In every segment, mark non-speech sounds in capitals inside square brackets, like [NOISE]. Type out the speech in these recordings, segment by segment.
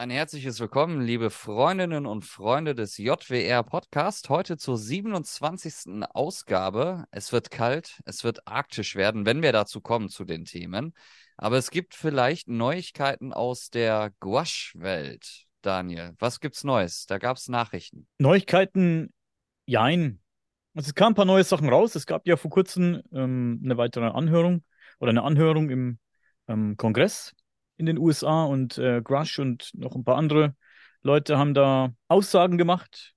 Ein herzliches Willkommen, liebe Freundinnen und Freunde des JWR Podcast. Heute zur 27. Ausgabe. Es wird kalt, es wird arktisch werden, wenn wir dazu kommen zu den Themen. Aber es gibt vielleicht Neuigkeiten aus der Gouache-Welt. Daniel, was gibt's Neues? Da gab es Nachrichten. Neuigkeiten, jein. Also es kamen ein paar neue Sachen raus. Es gab ja vor kurzem ähm, eine weitere Anhörung oder eine Anhörung im ähm, Kongress in den USA und äh, Grush und noch ein paar andere Leute haben da Aussagen gemacht,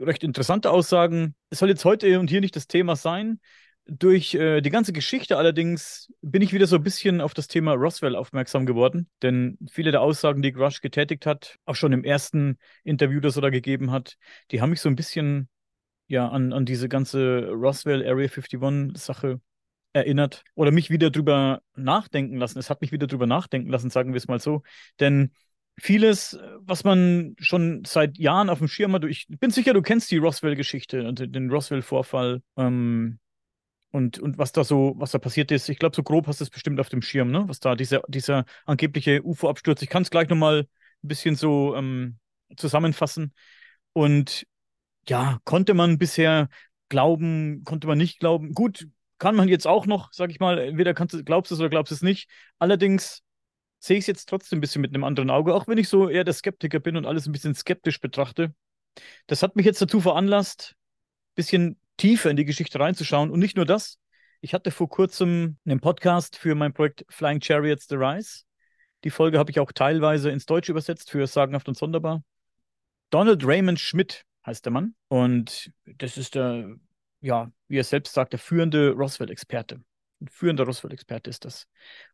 recht interessante Aussagen. Es soll jetzt heute und hier nicht das Thema sein. Durch äh, die ganze Geschichte allerdings bin ich wieder so ein bisschen auf das Thema Roswell aufmerksam geworden, denn viele der Aussagen, die Grush getätigt hat, auch schon im ersten Interview, das er da gegeben hat, die haben mich so ein bisschen ja an, an diese ganze Roswell Area 51 Sache erinnert oder mich wieder drüber nachdenken lassen. Es hat mich wieder drüber nachdenken lassen, sagen wir es mal so. Denn vieles, was man schon seit Jahren auf dem Schirm hat, ich bin sicher, du kennst die Roswell-Geschichte, den Roswell-Vorfall ähm, und, und was da so, was da passiert ist. Ich glaube, so grob hast du es bestimmt auf dem Schirm, ne? Was da dieser, dieser angebliche UFO-Absturz. Ich kann es gleich nochmal ein bisschen so ähm, zusammenfassen. Und ja, konnte man bisher glauben, konnte man nicht glauben. Gut, kann man jetzt auch noch, sag ich mal, entweder kannst glaubst du es oder glaubst du es nicht. Allerdings sehe ich es jetzt trotzdem ein bisschen mit einem anderen Auge, auch wenn ich so eher der Skeptiker bin und alles ein bisschen skeptisch betrachte. Das hat mich jetzt dazu veranlasst, ein bisschen tiefer in die Geschichte reinzuschauen. Und nicht nur das. Ich hatte vor kurzem einen Podcast für mein Projekt Flying Chariots The Rise. Die Folge habe ich auch teilweise ins Deutsche übersetzt für Sagenhaft und Sonderbar. Donald Raymond Schmidt heißt der Mann. Und das ist der ja, wie er selbst sagt, der führende Roswell-Experte. Ein führender Roswell-Experte ist das.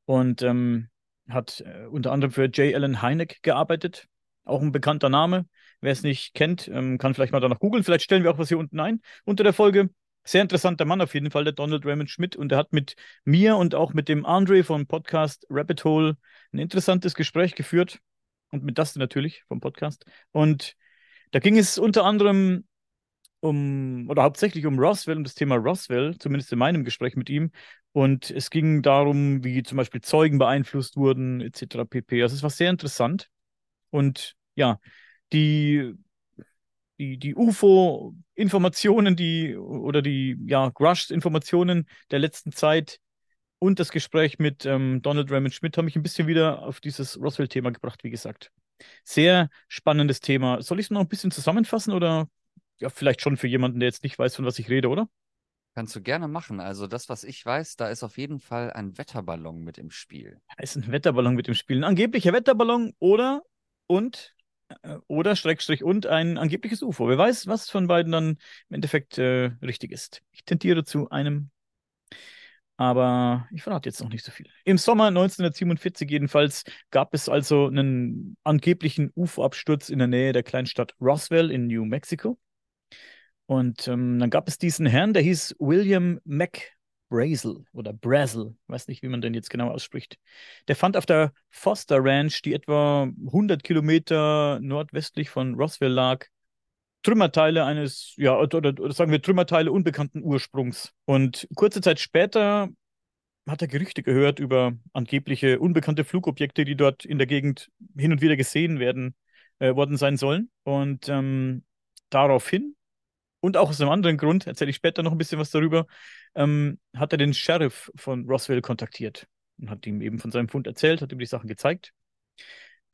Und ähm, hat äh, unter anderem für J. Allen Hynek gearbeitet. Auch ein bekannter Name. Wer es nicht kennt, ähm, kann vielleicht mal danach googeln. Vielleicht stellen wir auch was hier unten ein unter der Folge. Sehr interessanter Mann auf jeden Fall, der Donald Raymond Schmidt. Und er hat mit mir und auch mit dem Andre vom Podcast Rabbit Hole ein interessantes Gespräch geführt. Und mit Dustin natürlich vom Podcast. Und da ging es unter anderem um, oder hauptsächlich um Roswell, um das Thema Roswell, zumindest in meinem Gespräch mit ihm. Und es ging darum, wie zum Beispiel Zeugen beeinflusst wurden, etc. pp. Also es war sehr interessant. Und ja, die, die, die UFO-Informationen, die oder die ja, Grush-Informationen der letzten Zeit und das Gespräch mit ähm, Donald Raymond Schmidt haben mich ein bisschen wieder auf dieses Roswell-Thema gebracht, wie gesagt. Sehr spannendes Thema. Soll ich es noch ein bisschen zusammenfassen oder ja, vielleicht schon für jemanden, der jetzt nicht weiß, von was ich rede, oder? Kannst du gerne machen. Also das, was ich weiß, da ist auf jeden Fall ein Wetterballon mit im Spiel. Da ist ein Wetterballon mit im Spiel. Ein angeblicher Wetterballon oder und äh, oder Schrägstrich und ein angebliches UFO. Wer weiß, was von beiden dann im Endeffekt äh, richtig ist. Ich tendiere zu einem, aber ich verrate jetzt noch nicht so viel. Im Sommer 1947 jedenfalls gab es also einen angeblichen UFO-Absturz in der Nähe der Kleinstadt Roswell in New Mexico. Und ähm, dann gab es diesen Herrn, der hieß William McBrazel oder Brazel, weiß nicht, wie man den jetzt genau ausspricht. Der fand auf der Foster Ranch, die etwa 100 Kilometer nordwestlich von Roswell lag, Trümmerteile eines, ja, oder, oder sagen wir Trümmerteile unbekannten Ursprungs. Und kurze Zeit später hat er Gerüchte gehört über angebliche unbekannte Flugobjekte, die dort in der Gegend hin und wieder gesehen werden äh, worden sein sollen. Und ähm, daraufhin und auch aus einem anderen Grund, erzähle ich später noch ein bisschen was darüber, ähm, hat er den Sheriff von Roswell kontaktiert und hat ihm eben von seinem Fund erzählt, hat ihm die Sachen gezeigt.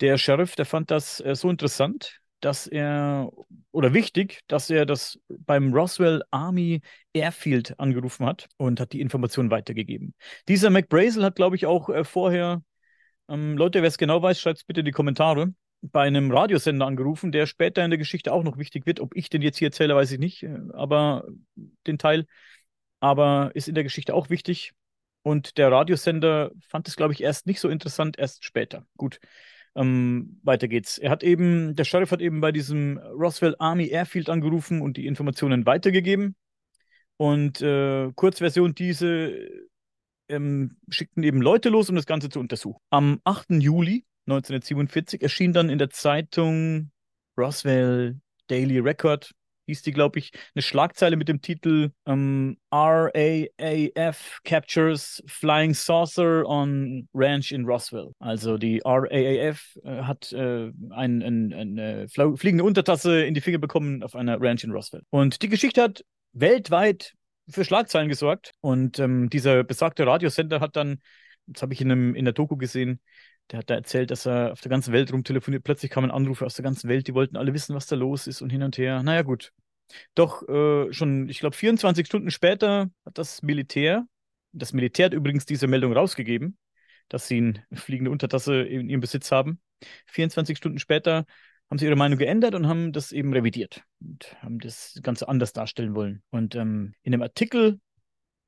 Der Sheriff, der fand das äh, so interessant, dass er, oder wichtig, dass er das beim Roswell Army Airfield angerufen hat und hat die Informationen weitergegeben. Dieser McBrazel hat, glaube ich, auch äh, vorher, ähm, Leute, wer es genau weiß, schreibt es bitte in die Kommentare, bei einem Radiosender angerufen, der später in der Geschichte auch noch wichtig wird. Ob ich den jetzt hier erzähle, weiß ich nicht, äh, aber den Teil. Aber ist in der Geschichte auch wichtig. Und der Radiosender fand es, glaube ich, erst nicht so interessant, erst später. Gut, ähm, weiter geht's. Er hat eben, der Sheriff hat eben bei diesem Roswell Army Airfield angerufen und die Informationen weitergegeben. Und äh, Kurzversion, diese ähm, schickten eben Leute los, um das Ganze zu untersuchen. Am 8. Juli 1947 erschien dann in der Zeitung Roswell Daily Record, hieß die, glaube ich, eine Schlagzeile mit dem Titel ähm, RAAF Captures Flying Saucer on Ranch in Roswell. Also die RAAF äh, hat äh, ein, ein, eine fliegende Untertasse in die Finger bekommen auf einer Ranch in Roswell. Und die Geschichte hat weltweit für Schlagzeilen gesorgt. Und ähm, dieser besagte Radiosender hat dann, das habe ich in, einem, in der Doku gesehen, der hat da erzählt, dass er auf der ganzen Welt rumtelefoniert. Plötzlich kamen Anrufe aus der ganzen Welt, die wollten alle wissen, was da los ist und hin und her. Naja, gut. Doch äh, schon, ich glaube, 24 Stunden später hat das Militär, das Militär hat übrigens diese Meldung rausgegeben, dass sie eine fliegende Untertasse in ihrem Besitz haben. 24 Stunden später haben sie ihre Meinung geändert und haben das eben revidiert und haben das Ganze anders darstellen wollen. Und ähm, in dem Artikel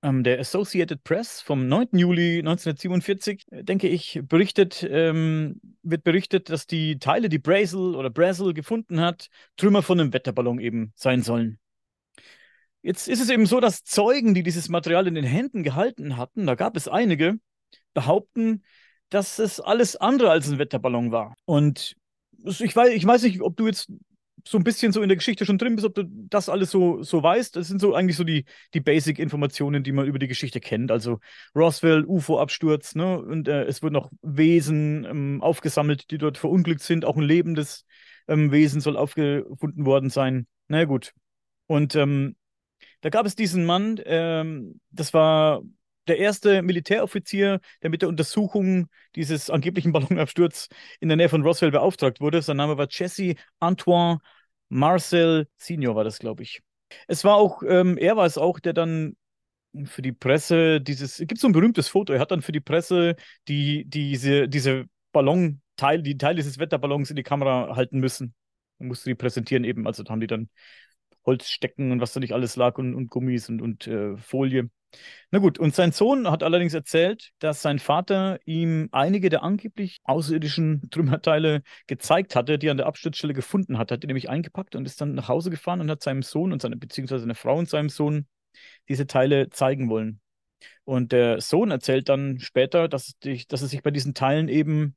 ähm, der Associated Press vom 9. Juli 1947, äh, denke ich, berichtet, ähm, wird berichtet, dass die Teile, die Brazel oder Brazel gefunden hat, Trümmer von einem Wetterballon eben sein sollen. Jetzt ist es eben so, dass Zeugen, die dieses Material in den Händen gehalten hatten, da gab es einige, behaupten, dass es alles andere als ein Wetterballon war. Und ich weiß, ich weiß nicht, ob du jetzt so ein bisschen so in der Geschichte schon drin bist, ob du das alles so, so weißt. Das sind so eigentlich so die, die Basic-Informationen, die man über die Geschichte kennt. Also Roswell, UFO-Absturz, ne? Und äh, es wurden auch Wesen ähm, aufgesammelt, die dort verunglückt sind. Auch ein lebendes ähm, Wesen soll aufgefunden worden sein. Na naja, gut. Und ähm, da gab es diesen Mann, ähm, das war der erste Militäroffizier, der mit der Untersuchung dieses angeblichen Ballonabsturz in der Nähe von Roswell beauftragt wurde. Sein Name war Jesse Antoine Marcel Senior, war das, glaube ich. Es war auch, ähm, er war es auch, der dann für die Presse dieses, es gibt so ein berühmtes Foto, er hat dann für die Presse die, diese, diese Ballonteil, die Teil dieses Wetterballons in die Kamera halten müssen. Und musste die präsentieren eben, also da haben die dann Holzstecken und was da nicht alles lag und, und Gummis und, und äh, Folie. Na gut, und sein Sohn hat allerdings erzählt, dass sein Vater ihm einige der angeblich außerirdischen Trümmerteile gezeigt hatte, die er an der Absturzstelle gefunden hat. Hat die nämlich eingepackt und ist dann nach Hause gefahren und hat seinem Sohn und seine, beziehungsweise seine Frau und seinem Sohn diese Teile zeigen wollen. Und der Sohn erzählt dann später, dass, dass es sich bei diesen Teilen eben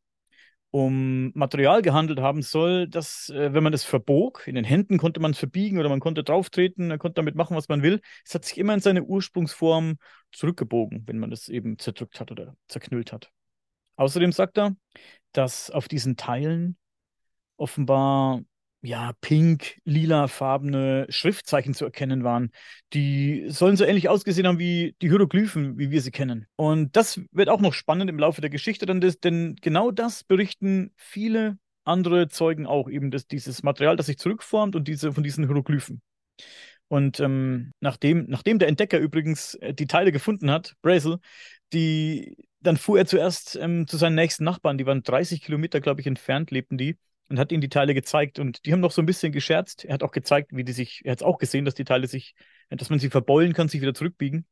um Material gehandelt haben soll, dass, äh, wenn man es verbog, in den Händen konnte man es verbiegen oder man konnte drauftreten, man konnte damit machen, was man will. Es hat sich immer in seine Ursprungsform zurückgebogen, wenn man es eben zerdrückt hat oder zerknüllt hat. Außerdem sagt er, dass auf diesen Teilen offenbar ja, pink, lilafarbene Schriftzeichen zu erkennen waren. Die sollen so ähnlich ausgesehen haben wie die Hieroglyphen, wie wir sie kennen. Und das wird auch noch spannend im Laufe der Geschichte, denn, das, denn genau das berichten viele andere Zeugen auch, eben das, dieses Material, das sich zurückformt und diese von diesen Hieroglyphen. Und ähm, nachdem, nachdem der Entdecker übrigens äh, die Teile gefunden hat, Brazel, die, dann fuhr er zuerst ähm, zu seinen nächsten Nachbarn, die waren 30 Kilometer, glaube ich, entfernt, lebten die und hat ihnen die Teile gezeigt. Und die haben noch so ein bisschen gescherzt. Er hat auch gezeigt, wie die sich, er hat es auch gesehen, dass die Teile sich, dass man sie verbeulen kann, sich wieder zurückbiegen.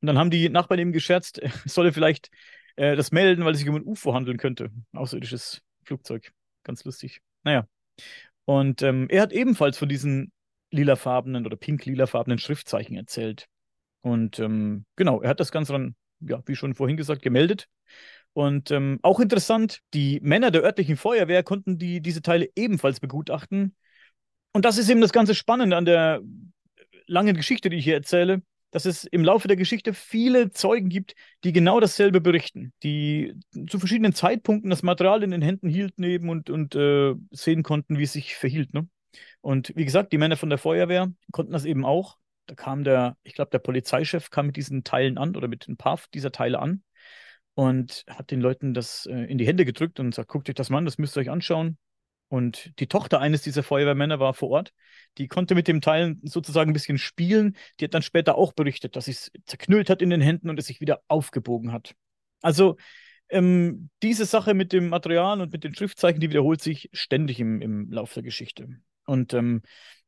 Und dann haben die Nachbarn eben gescherzt, [LAUGHS] er solle vielleicht äh, das melden, weil es sich um ein UFO handeln könnte. Außerirdisches Flugzeug. Ganz lustig. Naja. Und ähm, er hat ebenfalls von diesen lilafarbenen oder pink-lilafarbenen Schriftzeichen erzählt. Und ähm, genau, er hat das Ganze dann, ja, wie schon vorhin gesagt, gemeldet. Und ähm, auch interessant, die Männer der örtlichen Feuerwehr konnten die, diese Teile ebenfalls begutachten. Und das ist eben das ganze Spannende an der langen Geschichte, die ich hier erzähle, dass es im Laufe der Geschichte viele Zeugen gibt, die genau dasselbe berichten, die zu verschiedenen Zeitpunkten das Material in den Händen hielten eben und, und äh, sehen konnten, wie es sich verhielt. Ne? Und wie gesagt, die Männer von der Feuerwehr konnten das eben auch. Da kam der, ich glaube, der Polizeichef kam mit diesen Teilen an oder mit ein paar dieser Teile an und hat den Leuten das äh, in die Hände gedrückt und sagt, guckt euch das mal an, das müsst ihr euch anschauen. Und die Tochter eines dieser Feuerwehrmänner war vor Ort. Die konnte mit dem Teil sozusagen ein bisschen spielen. Die hat dann später auch berichtet, dass es zerknüllt hat in den Händen und es sich wieder aufgebogen hat. Also ähm, diese Sache mit dem Material und mit den Schriftzeichen, die wiederholt sich ständig im, im Lauf der Geschichte. Und ähm,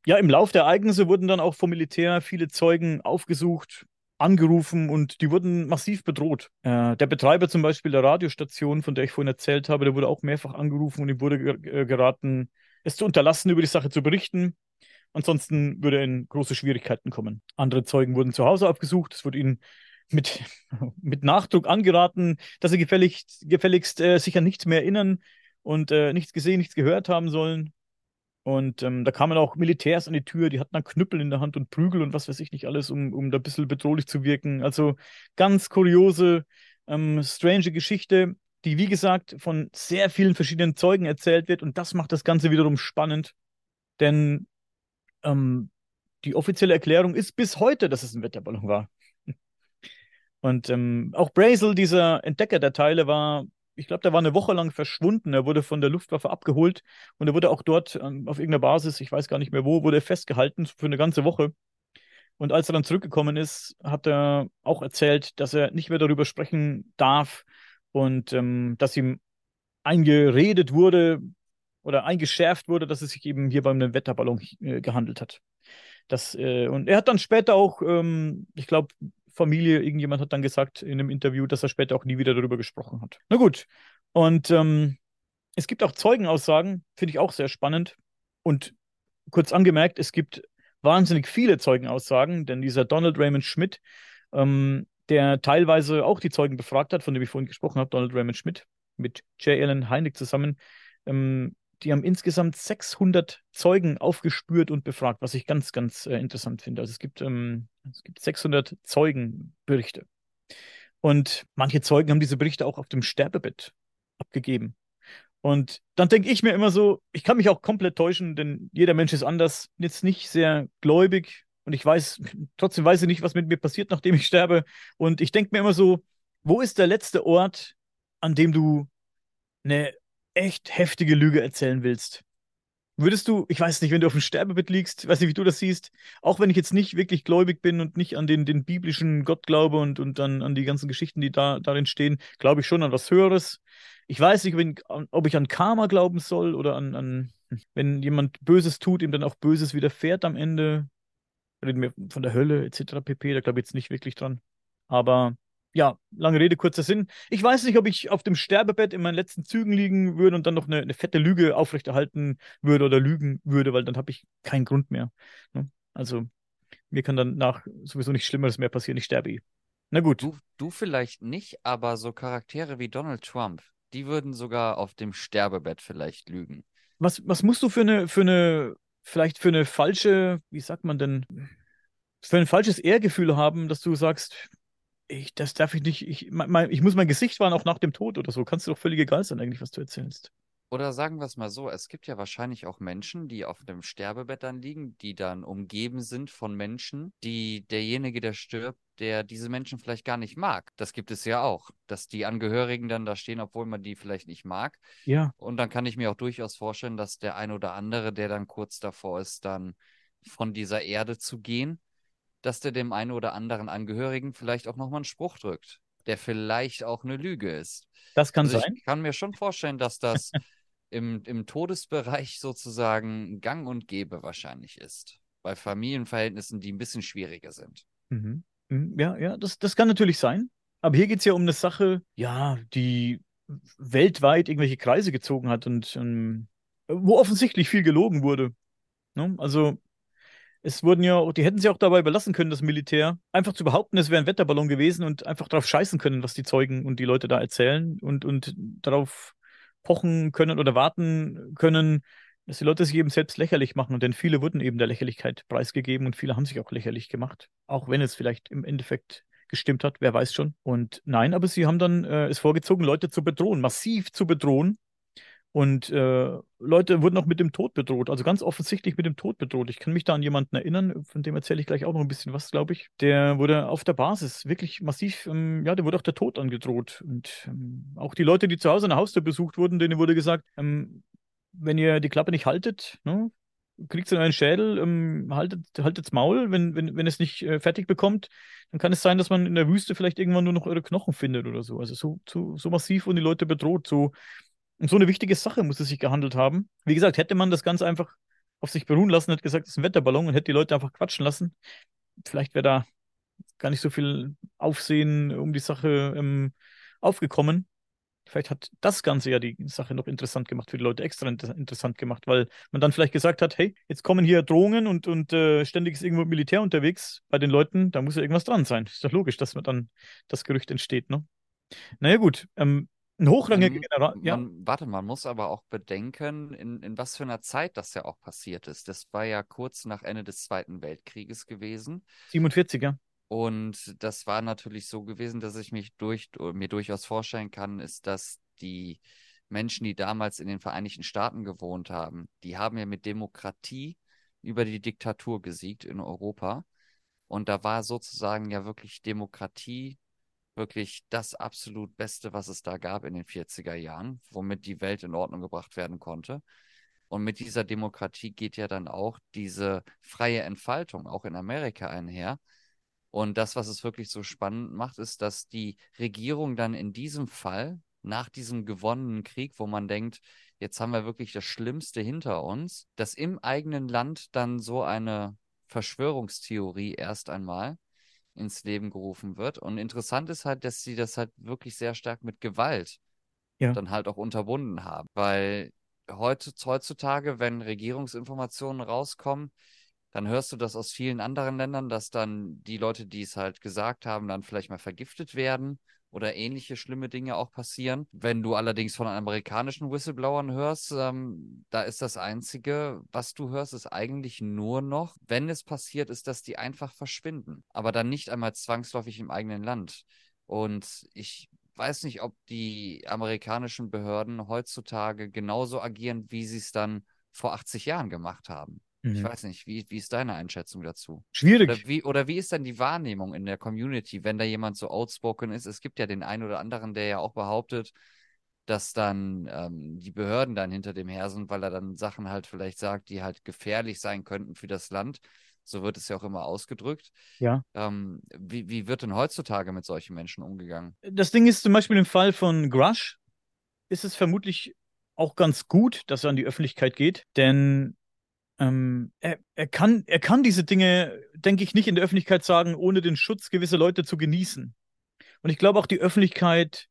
ja, im Lauf der Ereignisse wurden dann auch vom Militär viele Zeugen aufgesucht, angerufen und die wurden massiv bedroht. Äh, der Betreiber zum Beispiel der Radiostation, von der ich vorhin erzählt habe, der wurde auch mehrfach angerufen und ihm wurde geraten, es zu unterlassen, über die Sache zu berichten. Ansonsten würde er in große Schwierigkeiten kommen. Andere Zeugen wurden zu Hause aufgesucht. Es wurde ihnen mit, [LAUGHS] mit Nachdruck angeraten, dass sie gefälligst, gefälligst äh, sich an nichts mehr erinnern und äh, nichts gesehen, nichts gehört haben sollen. Und ähm, da kamen auch Militärs an die Tür, die hatten dann Knüppel in der Hand und Prügel und was weiß ich nicht alles, um, um da ein bisschen bedrohlich zu wirken. Also ganz kuriose, ähm, strange Geschichte, die wie gesagt von sehr vielen verschiedenen Zeugen erzählt wird. Und das macht das Ganze wiederum spannend. Denn ähm, die offizielle Erklärung ist bis heute, dass es ein Wetterballon war. [LAUGHS] Und ähm, auch Brazel, dieser Entdecker der Teile, war ich glaube, der war eine Woche lang verschwunden. Er wurde von der Luftwaffe abgeholt und er wurde auch dort ähm, auf irgendeiner Basis, ich weiß gar nicht mehr wo, wurde er festgehalten für eine ganze Woche. Und als er dann zurückgekommen ist, hat er auch erzählt, dass er nicht mehr darüber sprechen darf und ähm, dass ihm eingeredet wurde oder eingeschärft wurde, dass es sich eben hier bei einem Wetterballon äh, gehandelt hat. Das, äh, und er hat dann später auch, ähm, ich glaube, Familie, irgendjemand hat dann gesagt in einem Interview, dass er später auch nie wieder darüber gesprochen hat. Na gut. Und ähm, es gibt auch Zeugenaussagen, finde ich auch sehr spannend. Und kurz angemerkt, es gibt wahnsinnig viele Zeugenaussagen, denn dieser Donald Raymond Schmidt, ähm, der teilweise auch die Zeugen befragt hat, von dem ich vorhin gesprochen habe, Donald Raymond Schmidt, mit J. Allen Heineck zusammen, ähm, die haben insgesamt 600 Zeugen aufgespürt und befragt, was ich ganz, ganz äh, interessant finde. Also es gibt, ähm, es gibt 600 Zeugenberichte. Und manche Zeugen haben diese Berichte auch auf dem Sterbebett abgegeben. Und dann denke ich mir immer so, ich kann mich auch komplett täuschen, denn jeder Mensch ist anders, jetzt nicht sehr gläubig und ich weiß, [LAUGHS] trotzdem weiß ich nicht, was mit mir passiert, nachdem ich sterbe. Und ich denke mir immer so, wo ist der letzte Ort, an dem du eine echt heftige Lüge erzählen willst, würdest du, ich weiß nicht, wenn du auf dem Sterbebett liegst, weiß nicht, wie du das siehst, auch wenn ich jetzt nicht wirklich gläubig bin und nicht an den, den biblischen Gott glaube und, und dann an die ganzen Geschichten, die da darin stehen, glaube ich schon an was Höheres. Ich weiß nicht, ob ich an Karma glauben soll oder an, an, wenn jemand Böses tut, ihm dann auch Böses widerfährt am Ende. Reden wir von der Hölle etc. pp. Da glaube ich jetzt nicht wirklich dran. Aber ja, lange Rede, kurzer Sinn. Ich weiß nicht, ob ich auf dem Sterbebett in meinen letzten Zügen liegen würde und dann noch eine, eine fette Lüge aufrechterhalten würde oder lügen würde, weil dann habe ich keinen Grund mehr. Ne? Also mir kann dann nach sowieso nichts Schlimmeres mehr passieren. Ich sterbe eh. Na gut. Du, du vielleicht nicht, aber so Charaktere wie Donald Trump, die würden sogar auf dem Sterbebett vielleicht lügen. Was, was musst du für eine, für eine, vielleicht für eine falsche, wie sagt man denn, für ein falsches Ehrgefühl haben, dass du sagst, ich, das darf ich nicht, ich, mein, ich muss mein Gesicht wahren, auch nach dem Tod oder so. Kannst du doch völlig egal sein, eigentlich, was du erzählst. Oder sagen wir es mal so, es gibt ja wahrscheinlich auch Menschen, die auf dem Sterbebett dann liegen, die dann umgeben sind von Menschen, die derjenige, der stirbt, der diese Menschen vielleicht gar nicht mag. Das gibt es ja auch, dass die Angehörigen dann da stehen, obwohl man die vielleicht nicht mag. Ja. Und dann kann ich mir auch durchaus vorstellen, dass der ein oder andere, der dann kurz davor ist, dann von dieser Erde zu gehen, dass der dem einen oder anderen Angehörigen vielleicht auch nochmal einen Spruch drückt, der vielleicht auch eine Lüge ist. Das kann also sein. Ich kann mir schon vorstellen, dass das [LAUGHS] im, im Todesbereich sozusagen gang und gäbe wahrscheinlich ist. Bei Familienverhältnissen, die ein bisschen schwieriger sind. Mhm. mhm. Ja, ja, das, das kann natürlich sein. Aber hier geht es ja um eine Sache, ja, die weltweit irgendwelche Kreise gezogen hat und ähm, wo offensichtlich viel gelogen wurde. Ne? Also es wurden ja, die hätten sie auch dabei belassen können, das Militär, einfach zu behaupten, es wäre ein Wetterballon gewesen und einfach darauf scheißen können, was die Zeugen und die Leute da erzählen und, und darauf pochen können oder warten können, dass die Leute sich eben selbst lächerlich machen. Denn viele wurden eben der Lächerlichkeit preisgegeben und viele haben sich auch lächerlich gemacht. Auch wenn es vielleicht im Endeffekt gestimmt hat, wer weiß schon. Und nein, aber sie haben dann äh, es vorgezogen, Leute zu bedrohen, massiv zu bedrohen und äh, Leute wurden auch mit dem Tod bedroht, also ganz offensichtlich mit dem Tod bedroht. Ich kann mich da an jemanden erinnern, von dem erzähle ich gleich auch noch ein bisschen was, glaube ich. Der wurde auf der Basis wirklich massiv, ähm, ja, der wurde auch der Tod angedroht. Und ähm, auch die Leute, die zu Hause an der Haustür besucht wurden, denen wurde gesagt, ähm, wenn ihr die Klappe nicht haltet, ne, kriegt ihr einen Schädel, ähm, haltet, haltet's Maul, wenn, wenn, wenn es nicht äh, fertig bekommt, dann kann es sein, dass man in der Wüste vielleicht irgendwann nur noch eure Knochen findet oder so. Also so, so, so massiv wurden die Leute bedroht, so um so eine wichtige Sache muss es sich gehandelt haben. Wie gesagt, hätte man das Ganze einfach auf sich beruhen lassen, hätte gesagt, es ist ein Wetterballon und hätte die Leute einfach quatschen lassen, vielleicht wäre da gar nicht so viel Aufsehen um die Sache ähm, aufgekommen. Vielleicht hat das Ganze ja die Sache noch interessant gemacht für die Leute, extra inter interessant gemacht, weil man dann vielleicht gesagt hat, hey, jetzt kommen hier Drohungen und, und äh, ständig ist irgendwo Militär unterwegs bei den Leuten, da muss ja irgendwas dran sein. Ist doch logisch, dass man dann das Gerücht entsteht, ne? Naja gut, ähm, Ein hochrangiger Ähm, General, ja. man, warte, man muss aber auch bedenken, in, in was für einer Zeit das ja auch passiert ist. Das war ja kurz nach Ende des Zweiten Weltkrieges gewesen. 47, ja. Und das war natürlich so gewesen, dass ich mich durch, mir durchaus vorstellen kann, ist, dass die Menschen, die damals in den Vereinigten Staaten gewohnt haben, die haben ja mit Demokratie über die Diktatur gesiegt in Europa. Und da war sozusagen ja wirklich Demokratie wirklich das absolut Beste, was es da gab in den 40er Jahren, womit die Welt in Ordnung gebracht werden konnte. Und mit dieser Demokratie geht ja dann auch diese freie Entfaltung auch in Amerika einher. Und das, was es wirklich so spannend macht, ist, dass die Regierung dann in diesem Fall, nach diesem gewonnenen Krieg, wo man denkt, jetzt haben wir wirklich das Schlimmste hinter uns, dass im eigenen Land dann so eine Verschwörungstheorie erst einmal ins Leben gerufen wird. Und interessant ist halt, dass sie das halt wirklich sehr stark mit Gewalt Ja. dann halt auch unterbunden haben. Weil heutzutage, wenn Regierungsinformationen rauskommen, dann hörst du das aus vielen anderen Ländern, dass dann die Leute, die es halt gesagt haben, dann vielleicht mal vergiftet werden oder ähnliche schlimme Dinge auch passieren. Wenn du allerdings von amerikanischen Whistleblowern hörst, ähm, da ist das Einzige, was du hörst, ist eigentlich nur noch, wenn es passiert ist, dass die einfach verschwinden, aber dann nicht einmal zwangsläufig im eigenen Land. Und ich weiß nicht, ob die amerikanischen Behörden heutzutage genauso agieren, wie sie es dann vor 80 Jahren gemacht haben. Ich Mhm. weiß nicht, wie, wie ist deine Einschätzung dazu? Oder Schwierig. wie, oder wie ist denn die Wahrnehmung in der Community, wenn da jemand so outspoken ist? Es gibt ja den einen oder anderen, der ja auch behauptet, dass dann ähm, die Behörden dann hinter dem her sind, weil er dann Sachen halt vielleicht sagt, die halt gefährlich sein könnten für das Land. So wird es ja auch immer ausgedrückt. Ja. Ähm, wie, wie wird denn heutzutage mit solchen Menschen umgegangen? Das Ding ist zum Beispiel im Fall von Grush, ist es vermutlich auch ganz gut, dass er an die Öffentlichkeit geht, denn ähm, er, er, kann, er kann diese Dinge, denke ich, nicht in der Öffentlichkeit sagen, ohne den Schutz gewisser Leute zu genießen. Und ich glaube auch, die Öffentlichkeit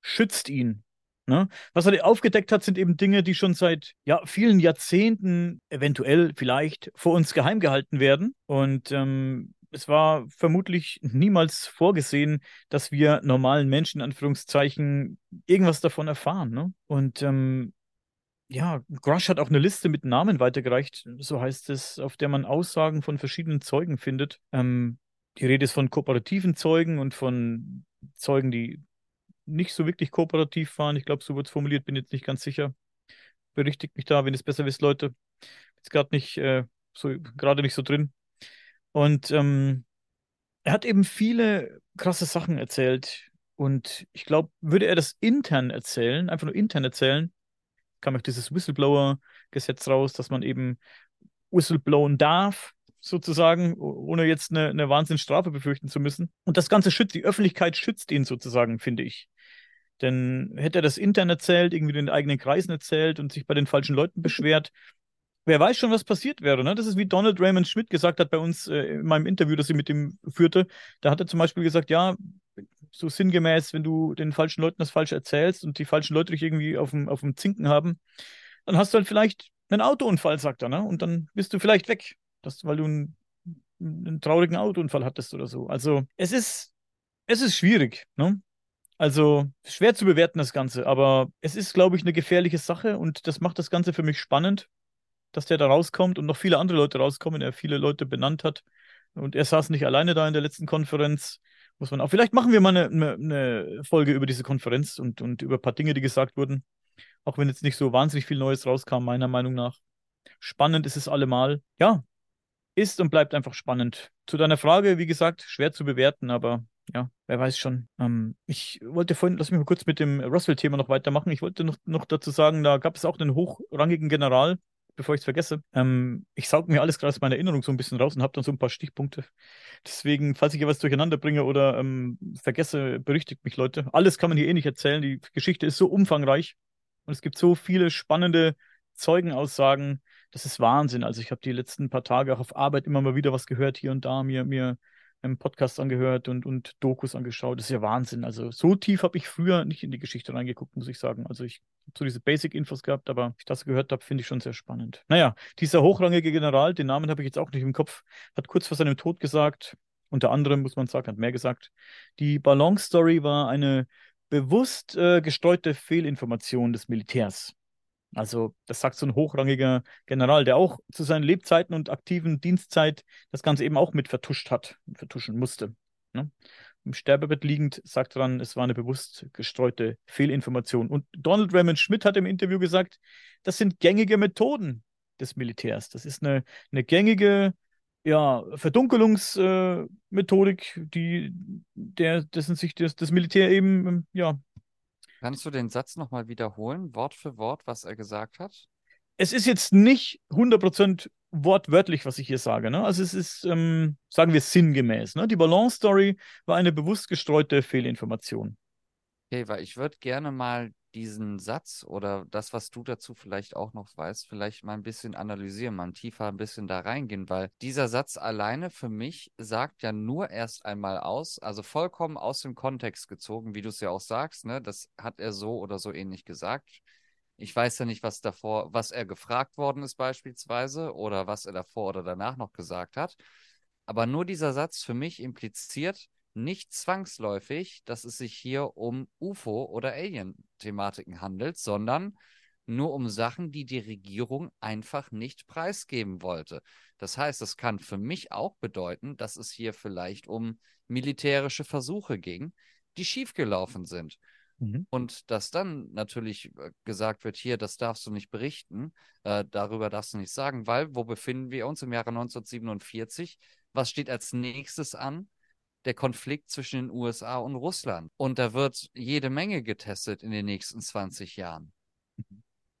schützt ihn. Ne? Was er aufgedeckt hat, sind eben Dinge, die schon seit ja, vielen Jahrzehnten eventuell vielleicht vor uns geheim gehalten werden. Und ähm, es war vermutlich niemals vorgesehen, dass wir normalen Menschen, in Anführungszeichen, irgendwas davon erfahren. Ne? Und ähm, ja, Grush hat auch eine Liste mit Namen weitergereicht, so heißt es, auf der man Aussagen von verschiedenen Zeugen findet. Ähm, die Rede ist von kooperativen Zeugen und von Zeugen, die nicht so wirklich kooperativ waren. Ich glaube, so wird es formuliert, bin jetzt nicht ganz sicher. Berichtigt mich da, wenn es besser wisst, Leute. Ist gerade nicht äh, so, gerade nicht so drin. Und ähm, er hat eben viele krasse Sachen erzählt. Und ich glaube, würde er das intern erzählen, einfach nur intern erzählen, kam auch dieses Whistleblower-Gesetz raus, dass man eben whistleblowen darf, sozusagen, ohne jetzt eine, eine Wahnsinnsstrafe befürchten zu müssen. Und das Ganze schützt, die Öffentlichkeit schützt ihn sozusagen, finde ich. Denn hätte er das intern erzählt, irgendwie den eigenen Kreisen erzählt und sich bei den falschen Leuten beschwert, wer weiß schon, was passiert wäre. Ne? Das ist wie Donald Raymond Schmidt gesagt hat bei uns äh, in meinem Interview, das ich mit ihm führte. Da hat er zum Beispiel gesagt, ja, so sinngemäß, wenn du den falschen Leuten das Falsche erzählst und die falschen Leute dich irgendwie auf dem, auf dem Zinken haben, dann hast du halt vielleicht einen Autounfall, sagt er, ne? Und dann bist du vielleicht weg, das, weil du einen, einen traurigen Autounfall hattest oder so. Also es ist, es ist schwierig, ne? Also schwer zu bewerten das Ganze, aber es ist, glaube ich, eine gefährliche Sache und das macht das Ganze für mich spannend, dass der da rauskommt und noch viele andere Leute rauskommen, er viele Leute benannt hat. Und er saß nicht alleine da in der letzten Konferenz. Muss man auch. Vielleicht machen wir mal eine, eine, Folge über diese Konferenz und, und über ein paar Dinge, die gesagt wurden. Auch wenn jetzt nicht so wahnsinnig viel Neues rauskam, meiner Meinung nach. Spannend ist es allemal. Ja, ist und bleibt einfach spannend. Zu deiner Frage, wie gesagt, schwer zu bewerten, aber ja, wer weiß schon. Ähm, ich wollte vorhin, lass mich mal kurz mit dem Russell-Thema noch weitermachen. Ich wollte noch, noch dazu sagen, da gab es auch einen hochrangigen General, bevor ich es vergesse. Ähm, ich saug mir alles gerade aus meiner Erinnerung so ein bisschen raus und habe dann so ein paar Stichpunkte. Deswegen, falls ich hier was durcheinander bringe oder ähm, vergesse, berichtigt mich Leute. Alles kann man hier eh nicht erzählen. Die Geschichte ist so umfangreich und es gibt so viele spannende Zeugenaussagen. Das ist Wahnsinn. Also ich habe die letzten paar Tage auch auf Arbeit immer mal wieder was gehört, hier und da, mir, mir einen Podcast angehört und, und Dokus angeschaut. Das ist ja Wahnsinn. Also so tief habe ich früher nicht in die Geschichte reingeguckt, muss ich sagen. Also ich habe so diese Basic-Infos gehabt, aber ich das gehört habe, finde ich schon sehr spannend. Naja, dieser hochrangige General, den Namen habe ich jetzt auch nicht im Kopf, hat kurz vor seinem Tod gesagt, unter anderem muss man sagen, hat mehr gesagt, die Ballon-Story war eine bewusst äh, gestreute Fehlinformation des Militärs. Also, das sagt so ein hochrangiger General, der auch zu seinen Lebzeiten und aktiven Dienstzeit das Ganze eben auch mit vertuscht hat, vertuschen musste. Ne? Im Sterbebett liegend sagt er dann, es war eine bewusst gestreute Fehlinformation. Und Donald Raymond Schmidt hat im Interview gesagt, das sind gängige Methoden des Militärs. Das ist eine, eine gängige ja, Verdunkelungsmethodik, äh, die der, dessen sich das, das Militär eben ja, Kannst du den Satz nochmal wiederholen, Wort für Wort, was er gesagt hat? Es ist jetzt nicht 100% wortwörtlich, was ich hier sage. Ne? Also es ist, ähm, sagen wir, sinngemäß. Ne? Die Balance-Story war eine bewusst gestreute Fehlinformation. Okay, weil ich würde gerne mal diesen Satz oder das, was du dazu vielleicht auch noch weißt, vielleicht mal ein bisschen analysieren, mal tiefer ein bisschen da reingehen, weil dieser Satz alleine für mich sagt ja nur erst einmal aus, also vollkommen aus dem Kontext gezogen, wie du es ja auch sagst, ne? Das hat er so oder so ähnlich gesagt. Ich weiß ja nicht, was davor, was er gefragt worden ist beispielsweise oder was er davor oder danach noch gesagt hat. Aber nur dieser Satz für mich impliziert, nicht zwangsläufig, dass es sich hier um UFO- oder Alien-Thematiken handelt, sondern nur um Sachen, die die Regierung einfach nicht preisgeben wollte. Das heißt, das kann für mich auch bedeuten, dass es hier vielleicht um militärische Versuche ging, die schiefgelaufen sind. Mhm. Und dass dann natürlich äh, gesagt wird, hier, das darfst du nicht berichten, äh, darüber darfst du nicht sagen, weil wo befinden wir uns im Jahre 1947? Was steht als nächstes an? Der Konflikt zwischen den USA und Russland. Und da wird jede Menge getestet in den nächsten 20 Jahren.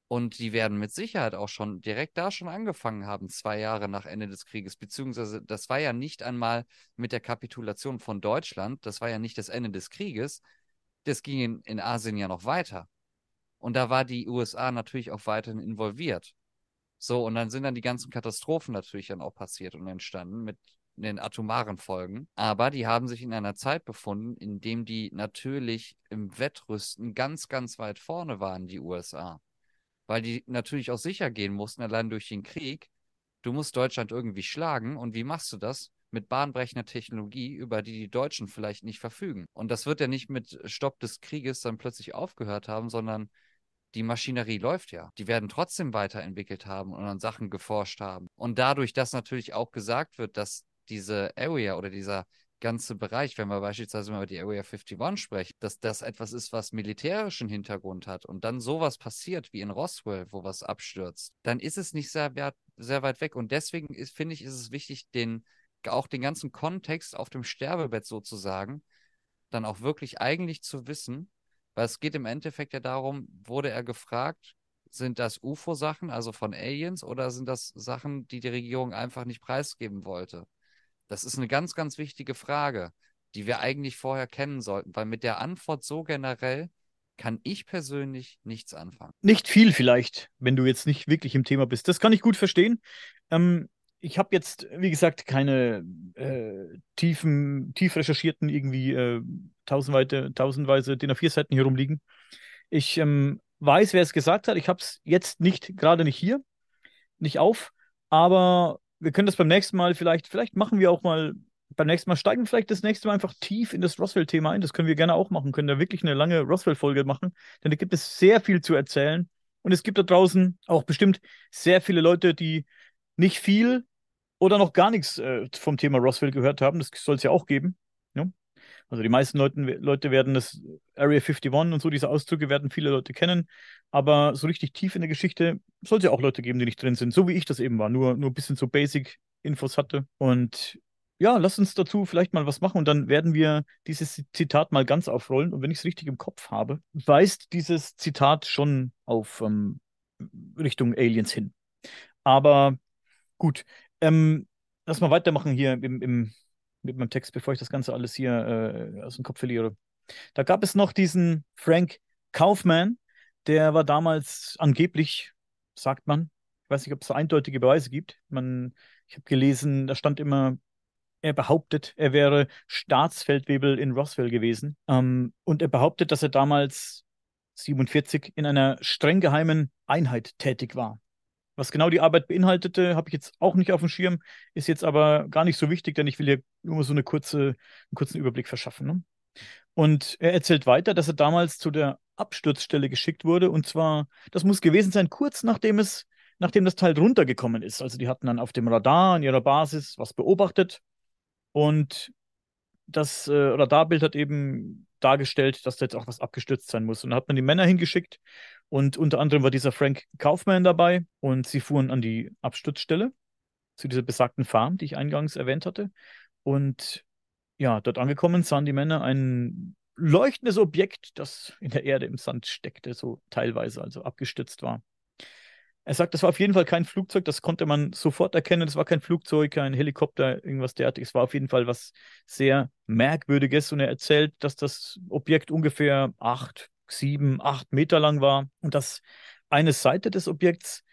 Und die werden mit Sicherheit auch schon direkt da schon angefangen haben, zwei Jahre nach Ende des Krieges. Beziehungsweise das war ja nicht einmal mit der Kapitulation von Deutschland, das war ja nicht das Ende des Krieges. Das ging in, in Asien ja noch weiter. Und da war die USA natürlich auch weiterhin involviert. So, und dann sind dann die ganzen Katastrophen natürlich dann auch passiert und entstanden mit den atomaren Folgen. Aber die haben sich in einer Zeit befunden, in dem die natürlich im Wettrüsten ganz, ganz weit vorne waren, die USA. Weil die natürlich auch sicher gehen mussten, allein durch den Krieg. Du musst Deutschland irgendwie schlagen. Und wie machst du das? Mit bahnbrechender Technologie, über die die Deutschen vielleicht nicht verfügen. Und das wird ja nicht mit Stopp des Krieges dann plötzlich aufgehört haben, sondern die Maschinerie läuft ja. Die werden trotzdem weiterentwickelt haben und an Sachen geforscht haben. Und dadurch, dass natürlich auch gesagt wird, dass diese Area oder dieser ganze Bereich, wenn wir beispielsweise mal über die Area 51 sprechen, dass das etwas ist, was militärischen Hintergrund hat und dann sowas passiert wie in Roswell, wo was abstürzt, dann ist es nicht sehr, sehr weit weg. Und deswegen finde ich, ist es wichtig, den, auch den ganzen Kontext auf dem Sterbebett sozusagen, dann auch wirklich eigentlich zu wissen, weil es geht im Endeffekt ja darum, wurde er gefragt, sind das UFO-Sachen, also von Aliens, oder sind das Sachen, die die Regierung einfach nicht preisgeben wollte? Das ist eine ganz, ganz wichtige Frage, die wir eigentlich vorher kennen sollten, weil mit der Antwort so generell kann ich persönlich nichts anfangen. Nicht viel vielleicht, wenn du jetzt nicht wirklich im Thema bist. Das kann ich gut verstehen. Ähm, ich habe jetzt, wie gesagt, keine äh, tiefen, tief recherchierten, irgendwie äh, tausendweite, tausendweise DIN A4-Seiten hier rumliegen. Ich ähm, weiß, wer es gesagt hat. Ich habe es jetzt nicht, gerade nicht hier, nicht auf, aber wir können das beim nächsten Mal vielleicht, vielleicht machen wir auch mal, beim nächsten Mal steigen vielleicht das nächste Mal einfach tief in das Roswell-Thema ein. Das können wir gerne auch machen, können da wirklich eine lange Roswell-Folge machen, denn da gibt es sehr viel zu erzählen. Und es gibt da draußen auch bestimmt sehr viele Leute, die nicht viel oder noch gar nichts äh, vom Thema Roswell gehört haben. Das soll es ja auch geben. Ja? Also die meisten Leute, Leute werden das Area 51 und so, diese Ausdrücke werden viele Leute kennen. Aber so richtig tief in der Geschichte soll es ja auch Leute geben, die nicht drin sind. So wie ich das eben war. Nur, nur ein bisschen so Basic-Infos hatte. Und ja, lass uns dazu vielleicht mal was machen und dann werden wir dieses Zitat mal ganz aufrollen. Und wenn ich es richtig im Kopf habe, weist dieses Zitat schon auf ähm, Richtung Aliens hin. Aber gut, ähm, lass mal weitermachen hier im, im, mit meinem Text, bevor ich das Ganze alles hier äh, aus dem Kopf verliere. Da gab es noch diesen Frank Kaufman, der war damals angeblich, sagt man, ich weiß nicht, ob es so eindeutige Beweise gibt. Man, ich habe gelesen, da stand immer, er behauptet, er wäre Staatsfeldwebel in Roswell gewesen. Ähm, und er behauptet, dass er damals 47 in einer streng geheimen Einheit tätig war. Was genau die Arbeit beinhaltete, habe ich jetzt auch nicht auf dem Schirm, ist jetzt aber gar nicht so wichtig, denn ich will hier nur so eine kurze, einen kurzen Überblick verschaffen. Ne? Und er erzählt weiter, dass er damals zu der Absturzstelle geschickt wurde. Und zwar, das muss gewesen sein, kurz nachdem es, nachdem das Teil runtergekommen ist. Also die hatten dann auf dem Radar in ihrer Basis was beobachtet. Und das äh, Radarbild hat eben dargestellt, dass da jetzt auch was abgestürzt sein muss. Und da hat man die Männer hingeschickt und unter anderem war dieser Frank Kaufman dabei und sie fuhren an die Absturzstelle zu dieser besagten Farm, die ich eingangs erwähnt hatte. Und ja, dort angekommen sahen die Männer ein leuchtendes Objekt, das in der Erde im Sand steckte, so teilweise, also abgestürzt war. Er sagt, das war auf jeden Fall kein Flugzeug, das konnte man sofort erkennen. Das war kein Flugzeug, kein Helikopter, irgendwas derartiges. Es war auf jeden Fall was sehr Merkwürdiges. Und er erzählt, dass das Objekt ungefähr acht, sieben, acht Meter lang war und dass eine Seite des Objekts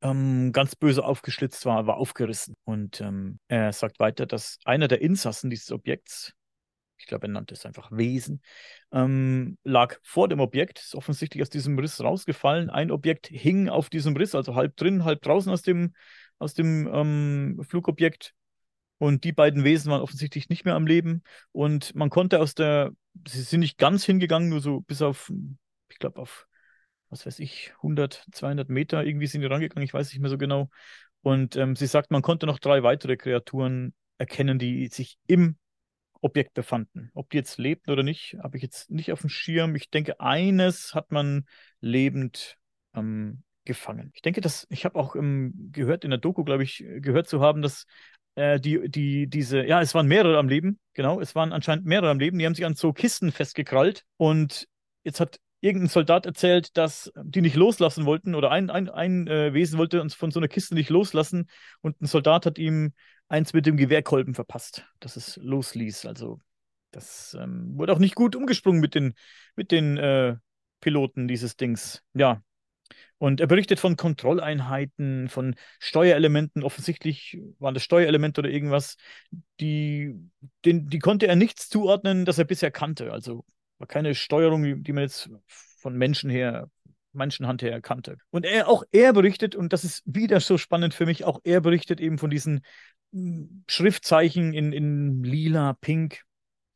ähm, ganz böse aufgeschlitzt war, war aufgerissen. Und ähm, er sagt weiter, dass einer der Insassen dieses Objekts, ich glaube, er nannte es einfach Wesen, ähm, lag vor dem Objekt, ist offensichtlich aus diesem Riss rausgefallen. Ein Objekt hing auf diesem Riss, also halb drin, halb draußen aus dem, aus dem ähm, Flugobjekt. Und die beiden Wesen waren offensichtlich nicht mehr am Leben. Und man konnte aus der, sie sind nicht ganz hingegangen, nur so bis auf, ich glaube, auf was weiß ich, 100, 200 Meter irgendwie sind die rangegangen, ich weiß nicht mehr so genau. Und ähm, sie sagt, man konnte noch drei weitere Kreaturen erkennen, die sich im Objekt befanden. Ob die jetzt lebten oder nicht, habe ich jetzt nicht auf dem Schirm. Ich denke, eines hat man lebend ähm, gefangen. Ich denke, dass ich habe auch ähm, gehört in der Doku, glaube ich, gehört zu haben, dass äh, die, die, diese, ja, es waren mehrere am Leben, genau, es waren anscheinend mehrere am Leben, die haben sich an so Kisten festgekrallt und jetzt hat irgendein Soldat erzählt, dass die nicht loslassen wollten oder ein, ein, ein äh, Wesen wollte uns von so einer Kiste nicht loslassen und ein Soldat hat ihm eins mit dem Gewehrkolben verpasst, dass es losließ. Also das ähm, wurde auch nicht gut umgesprungen mit den, mit den äh, Piloten dieses Dings. Ja. Und er berichtet von Kontrolleinheiten, von Steuerelementen. Offensichtlich waren das Steuerelemente oder irgendwas. Die, den, die konnte er nichts zuordnen, das er bisher kannte. Also war keine Steuerung, die man jetzt von Menschen her, Menschenhand her kannte. Und er, auch er berichtet, und das ist wieder so spannend für mich, auch er berichtet eben von diesen hm, Schriftzeichen in, in lila, pink,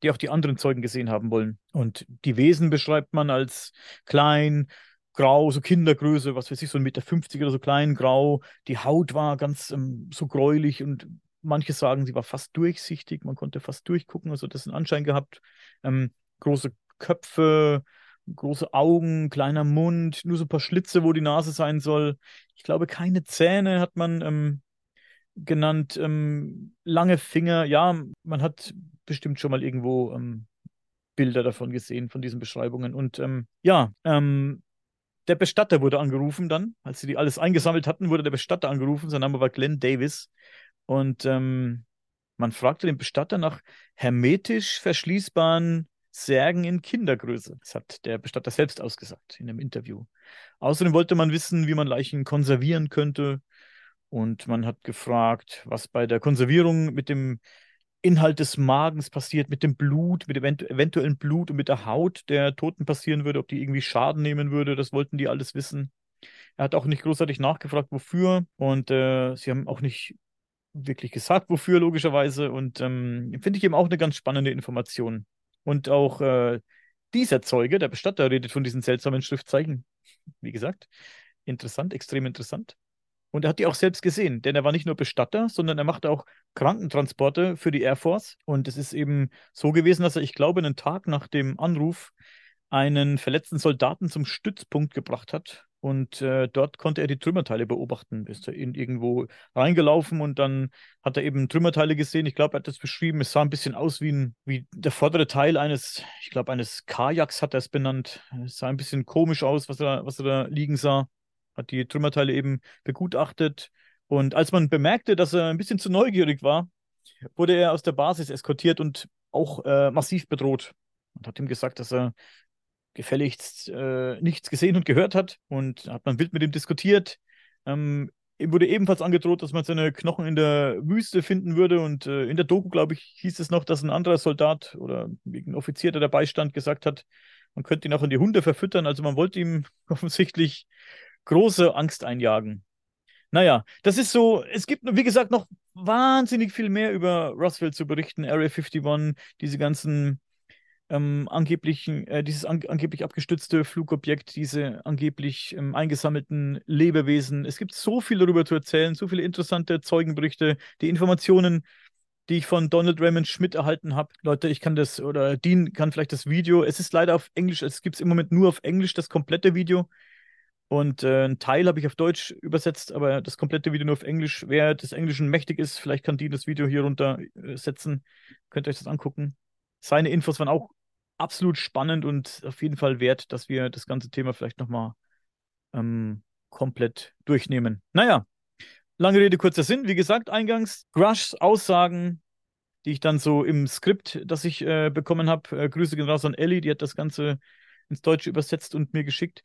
die auch die anderen Zeugen gesehen haben wollen. Und die Wesen beschreibt man als klein, grau, so Kindergröße, was weiß ich, so 1,50 Meter oder so klein, grau. Die Haut war ganz ähm, so gräulich und manche sagen, sie war fast durchsichtig, man konnte fast durchgucken, also das einen Anschein gehabt. Ähm, große Köpfe, große Augen, kleiner Mund, nur so ein paar Schlitze, wo die Nase sein soll. Ich glaube, keine Zähne hat man ähm, genannt. Ähm, lange Finger, ja, man hat bestimmt schon mal irgendwo ähm, Bilder davon gesehen, von diesen Beschreibungen. Und ähm, ja, ähm, der Bestatter wurde angerufen dann, als sie die alles eingesammelt hatten, wurde der Bestatter angerufen. Sein Name war Glenn Davis. Und ähm, man fragte den Bestatter nach hermetisch verschließbaren Särgen in Kindergröße. Das hat der Bestatter selbst ausgesagt in einem Interview. Außerdem wollte man wissen, wie man Leichen konservieren könnte. Und man hat gefragt, was bei der Konservierung mit dem Inhalt des Magens passiert, mit dem Blut, mit eventu eventuellem Blut und mit der Haut der Toten passieren würde, ob die irgendwie Schaden nehmen würde. Das wollten die alles wissen. Er hat auch nicht großartig nachgefragt, wofür. Und äh, sie haben auch nicht wirklich gesagt, wofür, logischerweise. Und ähm, finde ich eben auch eine ganz spannende Information. Und auch äh, dieser Zeuge, der Bestatter, redet von diesen seltsamen Schriftzeichen. Wie gesagt, interessant, extrem interessant. Und er hat die auch selbst gesehen, denn er war nicht nur Bestatter, sondern er machte auch Krankentransporte für die Air Force. Und es ist eben so gewesen, dass er, ich glaube, einen Tag nach dem Anruf einen verletzten Soldaten zum Stützpunkt gebracht hat. Und äh, dort konnte er die Trümmerteile beobachten. Ist er in irgendwo reingelaufen und dann hat er eben Trümmerteile gesehen. Ich glaube, er hat das beschrieben. Es sah ein bisschen aus wie, ein, wie der vordere Teil eines, ich glaube, eines Kajaks hat er es benannt. Es sah ein bisschen komisch aus, was er, was er da liegen sah. Hat die Trümmerteile eben begutachtet. Und als man bemerkte, dass er ein bisschen zu neugierig war, wurde er aus der Basis eskortiert und auch äh, massiv bedroht. Und hat ihm gesagt, dass er gefälligst äh, nichts gesehen und gehört hat. Und hat man wild mit ihm diskutiert. Ähm, ihm wurde ebenfalls angedroht, dass man seine Knochen in der Wüste finden würde. Und äh, in der Doku, glaube ich, hieß es noch, dass ein anderer Soldat oder ein Offizier, der dabei stand, gesagt hat, man könnte ihn auch in die Hunde verfüttern. Also man wollte ihm [LAUGHS] offensichtlich große Angst einjagen. Naja, das ist so, es gibt, wie gesagt, noch wahnsinnig viel mehr über Roswell zu berichten, Area 51, diese ganzen ähm, angeblichen, äh, dieses an angeblich abgestützte Flugobjekt, diese angeblich ähm, eingesammelten Lebewesen. Es gibt so viel darüber zu erzählen, so viele interessante Zeugenberichte, die Informationen, die ich von Donald Raymond Schmidt erhalten habe. Leute, ich kann das, oder Dean kann vielleicht das Video. Es ist leider auf Englisch, es gibt es im Moment nur auf Englisch, das komplette Video. Und äh, ein Teil habe ich auf Deutsch übersetzt, aber das komplette Video nur auf Englisch. Wer des Englischen mächtig ist, vielleicht kann Dean das Video hier runter äh, setzen. Könnt ihr euch das angucken. Seine Infos waren auch absolut spannend und auf jeden Fall wert, dass wir das ganze Thema vielleicht nochmal ähm, komplett durchnehmen. Naja, lange Rede, kurzer Sinn. Wie gesagt, eingangs Grushs Aussagen, die ich dann so im Skript, das ich äh, bekommen habe, äh, Grüße gehen raus an Ellie, die hat das Ganze ins Deutsche übersetzt und mir geschickt.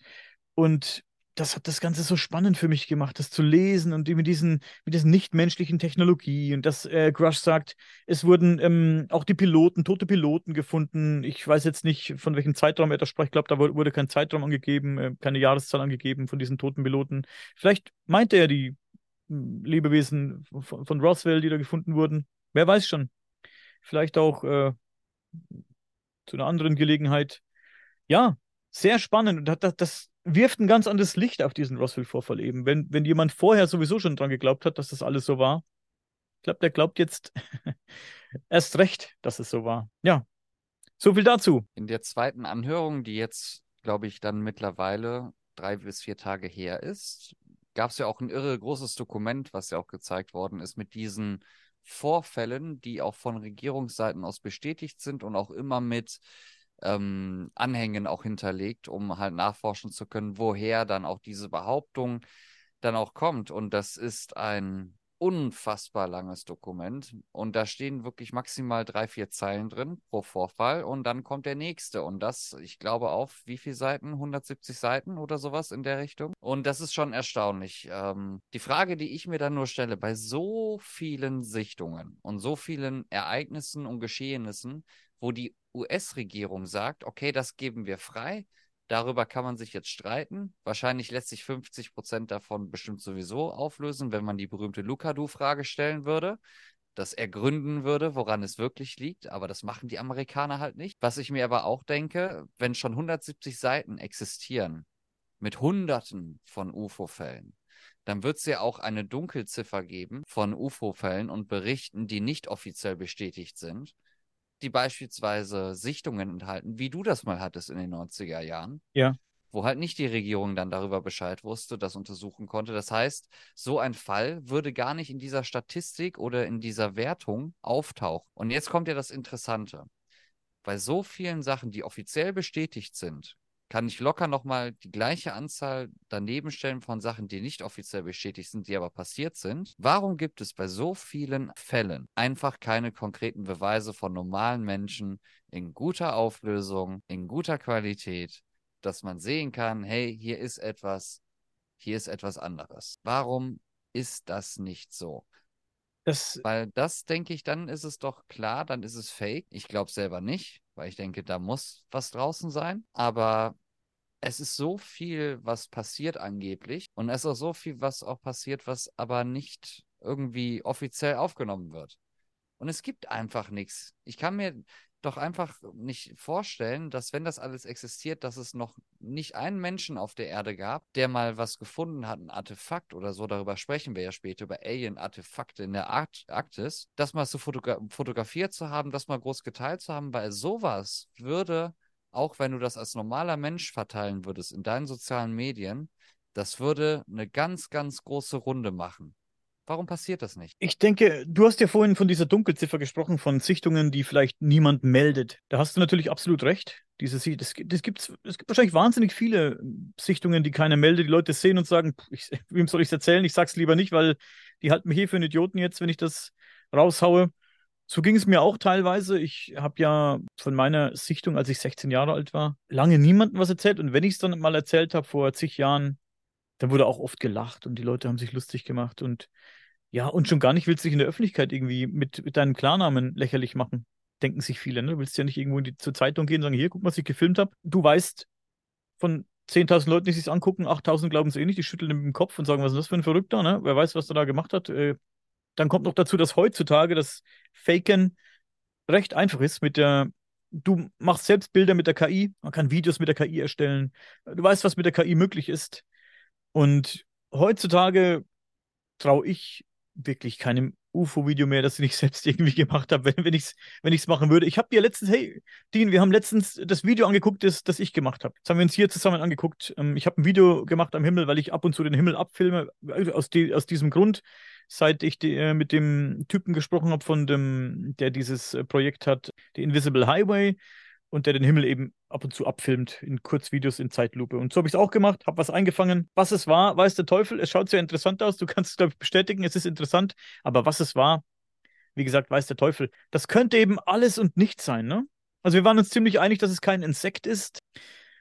Und das hat das Ganze so spannend für mich gemacht, das zu lesen und mit diesen, mit diesen nichtmenschlichen Technologie und dass äh, Grush sagt, es wurden ähm, auch die Piloten, tote Piloten gefunden. Ich weiß jetzt nicht, von welchem Zeitraum er da spricht. Ich glaube, da wurde kein Zeitraum angegeben, äh, keine Jahreszahl angegeben von diesen toten Piloten. Vielleicht meinte er die hm, Lebewesen von, von, Roswell, die da gefunden wurden. Wer weiß schon. Vielleicht auch äh, zu einer anderen Gelegenheit. Ja, sehr spannend. Und das, das wirft ein ganz anderes Licht auf diesen Roswell-Vorfall eben. Wenn, wenn jemand vorher sowieso schon dran geglaubt hat, dass das alles so war, ich glaube, der glaubt jetzt [LAUGHS] erst recht, dass es so war. Ja, so viel dazu. In der zweiten Anhörung, die jetzt, glaube ich, dann mittlerweile drei bis vier Tage her ist, gab es ja auch ein irre großes Dokument, was ja auch gezeigt worden ist mit diesen Vorfällen, die auch von Regierungsseiten aus bestätigt sind und auch immer mit ähm, Anhängen auch hinterlegt, um halt nachforschen zu können, woher dann auch diese Behauptung dann auch kommt. Und das ist ein unfassbar langes Dokument und da stehen wirklich maximal drei, vier Zeilen drin pro Vorfall und dann kommt der nächste und das, ich glaube, auf wie viele Seiten? 170 Seiten oder sowas in der Richtung. Und das ist schon erstaunlich. Ähm, die Frage, die ich mir dann nur stelle, bei so vielen Sichtungen und so vielen Ereignissen und Geschehnissen, wo die US-Regierung sagt, okay, das geben wir frei. Darüber kann man sich jetzt streiten. Wahrscheinlich lässt sich 50 Prozent davon bestimmt sowieso auflösen, wenn man die berühmte Lukadu-Frage stellen würde, das ergründen würde, woran es wirklich liegt. Aber das machen die Amerikaner halt nicht. Was ich mir aber auch denke, wenn schon 170 Seiten existieren mit Hunderten von UFO-Fällen, dann wird es ja auch eine Dunkelziffer geben von UFO-Fällen und Berichten, die nicht offiziell bestätigt sind die beispielsweise Sichtungen enthalten, wie du das mal hattest in den 90er Jahren. Ja. Wo halt nicht die Regierung dann darüber Bescheid wusste, das untersuchen konnte. Das heißt, so ein Fall würde gar nicht in dieser Statistik oder in dieser Wertung auftauchen. Und jetzt kommt ja das Interessante. Bei so vielen Sachen, die offiziell bestätigt sind, kann ich locker nochmal die gleiche Anzahl daneben stellen von Sachen, die nicht offiziell bestätigt sind, die aber passiert sind. Warum gibt es bei so vielen Fällen einfach keine konkreten Beweise von normalen Menschen in guter Auflösung, in guter Qualität, dass man sehen kann, hey, hier ist etwas, hier ist etwas anderes. Warum ist das nicht so? Das, Weil das, denke ich, dann ist es doch klar, dann ist es fake. Ich glaube selber nicht, weil ich denke, da muss was draußen sein. Aber es ist so viel, was passiert angeblich. Und es ist auch so viel, was auch passiert, was aber nicht irgendwie offiziell aufgenommen wird. Und es gibt einfach nichts. Ich kann mir doch einfach nicht vorstellen, dass wenn das alles existiert, dass es noch nicht einen Menschen auf der Erde gab, der mal was gefunden hat, ein Artefakt oder so, darüber sprechen wir ja später, über Alien-Artefakte in der Arktis, das mal so fotogra fotografiert zu haben, das mal groß geteilt zu haben, weil sowas würde, auch wenn du das als normaler Mensch verteilen würdest in deinen sozialen Medien, das würde eine ganz, ganz große Runde machen. Warum passiert das nicht? Ich denke, du hast ja vorhin von dieser Dunkelziffer gesprochen, von Sichtungen, die vielleicht niemand meldet. Da hast du natürlich absolut recht. Diese, das, das gibt's, es gibt wahrscheinlich wahnsinnig viele Sichtungen, die keiner meldet. Die Leute sehen und sagen, ich, [LAUGHS] wem soll ich es erzählen? Ich sag's lieber nicht, weil die halten mich hier für einen Idioten jetzt, wenn ich das raushaue. So ging es mir auch teilweise. Ich habe ja von meiner Sichtung, als ich 16 Jahre alt war, lange niemandem was erzählt. Und wenn ich es dann mal erzählt habe, vor zig Jahren, dann wurde auch oft gelacht und die Leute haben sich lustig gemacht. Und ja, und schon gar nicht willst du dich in der Öffentlichkeit irgendwie mit, mit deinem Klarnamen lächerlich machen, denken sich viele. Ne? Du willst ja nicht irgendwo die, zur Zeitung gehen und sagen, hier, guck mal, was ich gefilmt habe. Du weißt von 10.000 Leuten, die sich angucken, 8.000 glauben es eh nicht, die schütteln mit dem Kopf und sagen, was ist das für ein Verrückter, ne? Wer weiß, was er da gemacht hat. Äh, dann kommt noch dazu, dass heutzutage das Faken recht einfach ist mit der du machst selbst Bilder mit der KI, man kann Videos mit der KI erstellen. Du weißt, was mit der KI möglich ist. Und heutzutage traue ich wirklich keinem UFO-Video mehr, das ich [LAUGHS] selbst irgendwie gemacht habe, wenn, wenn ich es wenn ich's machen würde. Ich habe dir letztens, hey, Dean, wir haben letztens das Video angeguckt, das, das ich gemacht habe. Das haben wir uns hier zusammen angeguckt. Ähm, ich habe ein Video gemacht am Himmel, weil ich ab und zu den Himmel abfilme, also aus, die, aus diesem Grund, seit ich die, äh, mit dem Typen gesprochen habe, von dem, der dieses äh, Projekt hat, die Invisible Highway und der den Himmel eben ab und zu abfilmt in Kurzvideos in Zeitlupe. Und so habe ich es auch gemacht, habe was eingefangen. Was es war, weiß der Teufel. Es schaut sehr interessant aus. Du kannst es, glaube ich, bestätigen. Es ist interessant. Aber was es war, wie gesagt, weiß der Teufel. Das könnte eben alles und nichts sein, ne? Also wir waren uns ziemlich einig, dass es kein Insekt ist.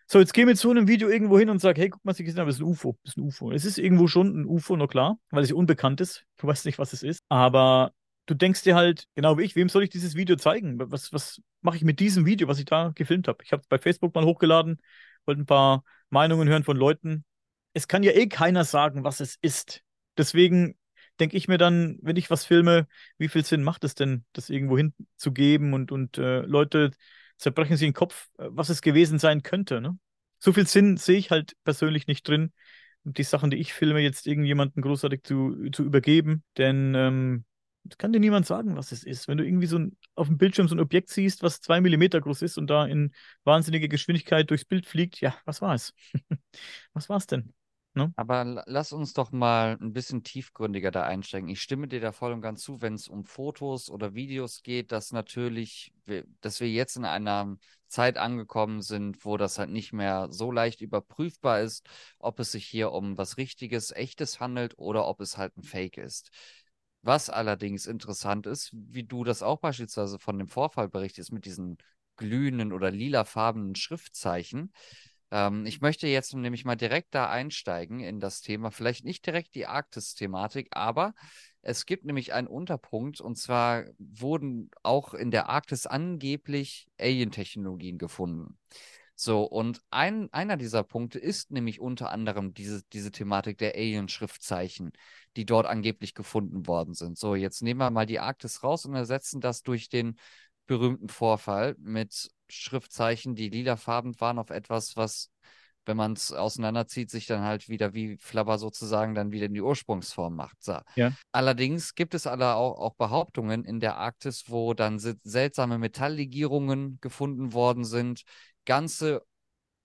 So, jetzt gehen wir zu einem Video irgendwo hin und sagen, hey, guck mal, was ich gesehen habe, das ist ein UFO. Das ist ein UFO. Es ist irgendwo schon ein UFO, nur klar, weil es unbekannt ist. Du weißt nicht, was es ist. Aber du denkst dir halt, genau wie ich, wem soll ich dieses Video zeigen? Was, was mache ich mit diesem Video, was ich da gefilmt habe? Ich habe es bei Facebook mal hochgeladen, wollte ein paar Meinungen hören von Leuten. Es kann ja eh keiner sagen, was es ist. Deswegen denke ich mir dann, wenn ich was filme, wie viel Sinn macht es denn, das irgendwo hinzugeben und, und äh, Leute zerbrechen sich den Kopf, äh, was es gewesen sein könnte. Ne? So viel Sinn sehe ich halt persönlich nicht drin, die Sachen, die ich filme, jetzt irgendjemanden großartig zu, zu übergeben. Denn ähm, kann dir niemand sagen, was es ist. Wenn du irgendwie so ein, auf dem Bildschirm so ein Objekt siehst, was zwei Millimeter groß ist und da in wahnsinniger Geschwindigkeit durchs Bild fliegt, ja, was war es? [LAUGHS] was war es denn? Ne? Aber lass uns doch mal ein bisschen tiefgründiger da einsteigen. Ich stimme dir da voll und ganz zu, wenn es um Fotos oder Videos geht, dass natürlich, dass wir jetzt in einer Zeit angekommen sind, wo das halt nicht mehr so leicht überprüfbar ist, ob es sich hier um was Richtiges, Echtes handelt oder ob es halt ein Fake ist. Was allerdings interessant ist, wie du das auch beispielsweise von dem Vorfall berichtest mit diesen glühenden oder lilafarbenen Schriftzeichen. Ähm, ich möchte jetzt nämlich mal direkt da einsteigen in das Thema, vielleicht nicht direkt die Arktis-Thematik, aber es gibt nämlich einen Unterpunkt und zwar wurden auch in der Arktis angeblich Alien-Technologien gefunden. So, und ein, einer dieser Punkte ist nämlich unter anderem diese, diese Thematik der Alien-Schriftzeichen, die dort angeblich gefunden worden sind. So, jetzt nehmen wir mal die Arktis raus und ersetzen das durch den berühmten Vorfall mit Schriftzeichen, die lilafarben waren, auf etwas, was, wenn man es auseinanderzieht, sich dann halt wieder wie Flabber sozusagen dann wieder in die Ursprungsform macht. So. Ja. Allerdings gibt es alle auch, auch Behauptungen in der Arktis, wo dann seltsame Metalllegierungen gefunden worden sind, ganze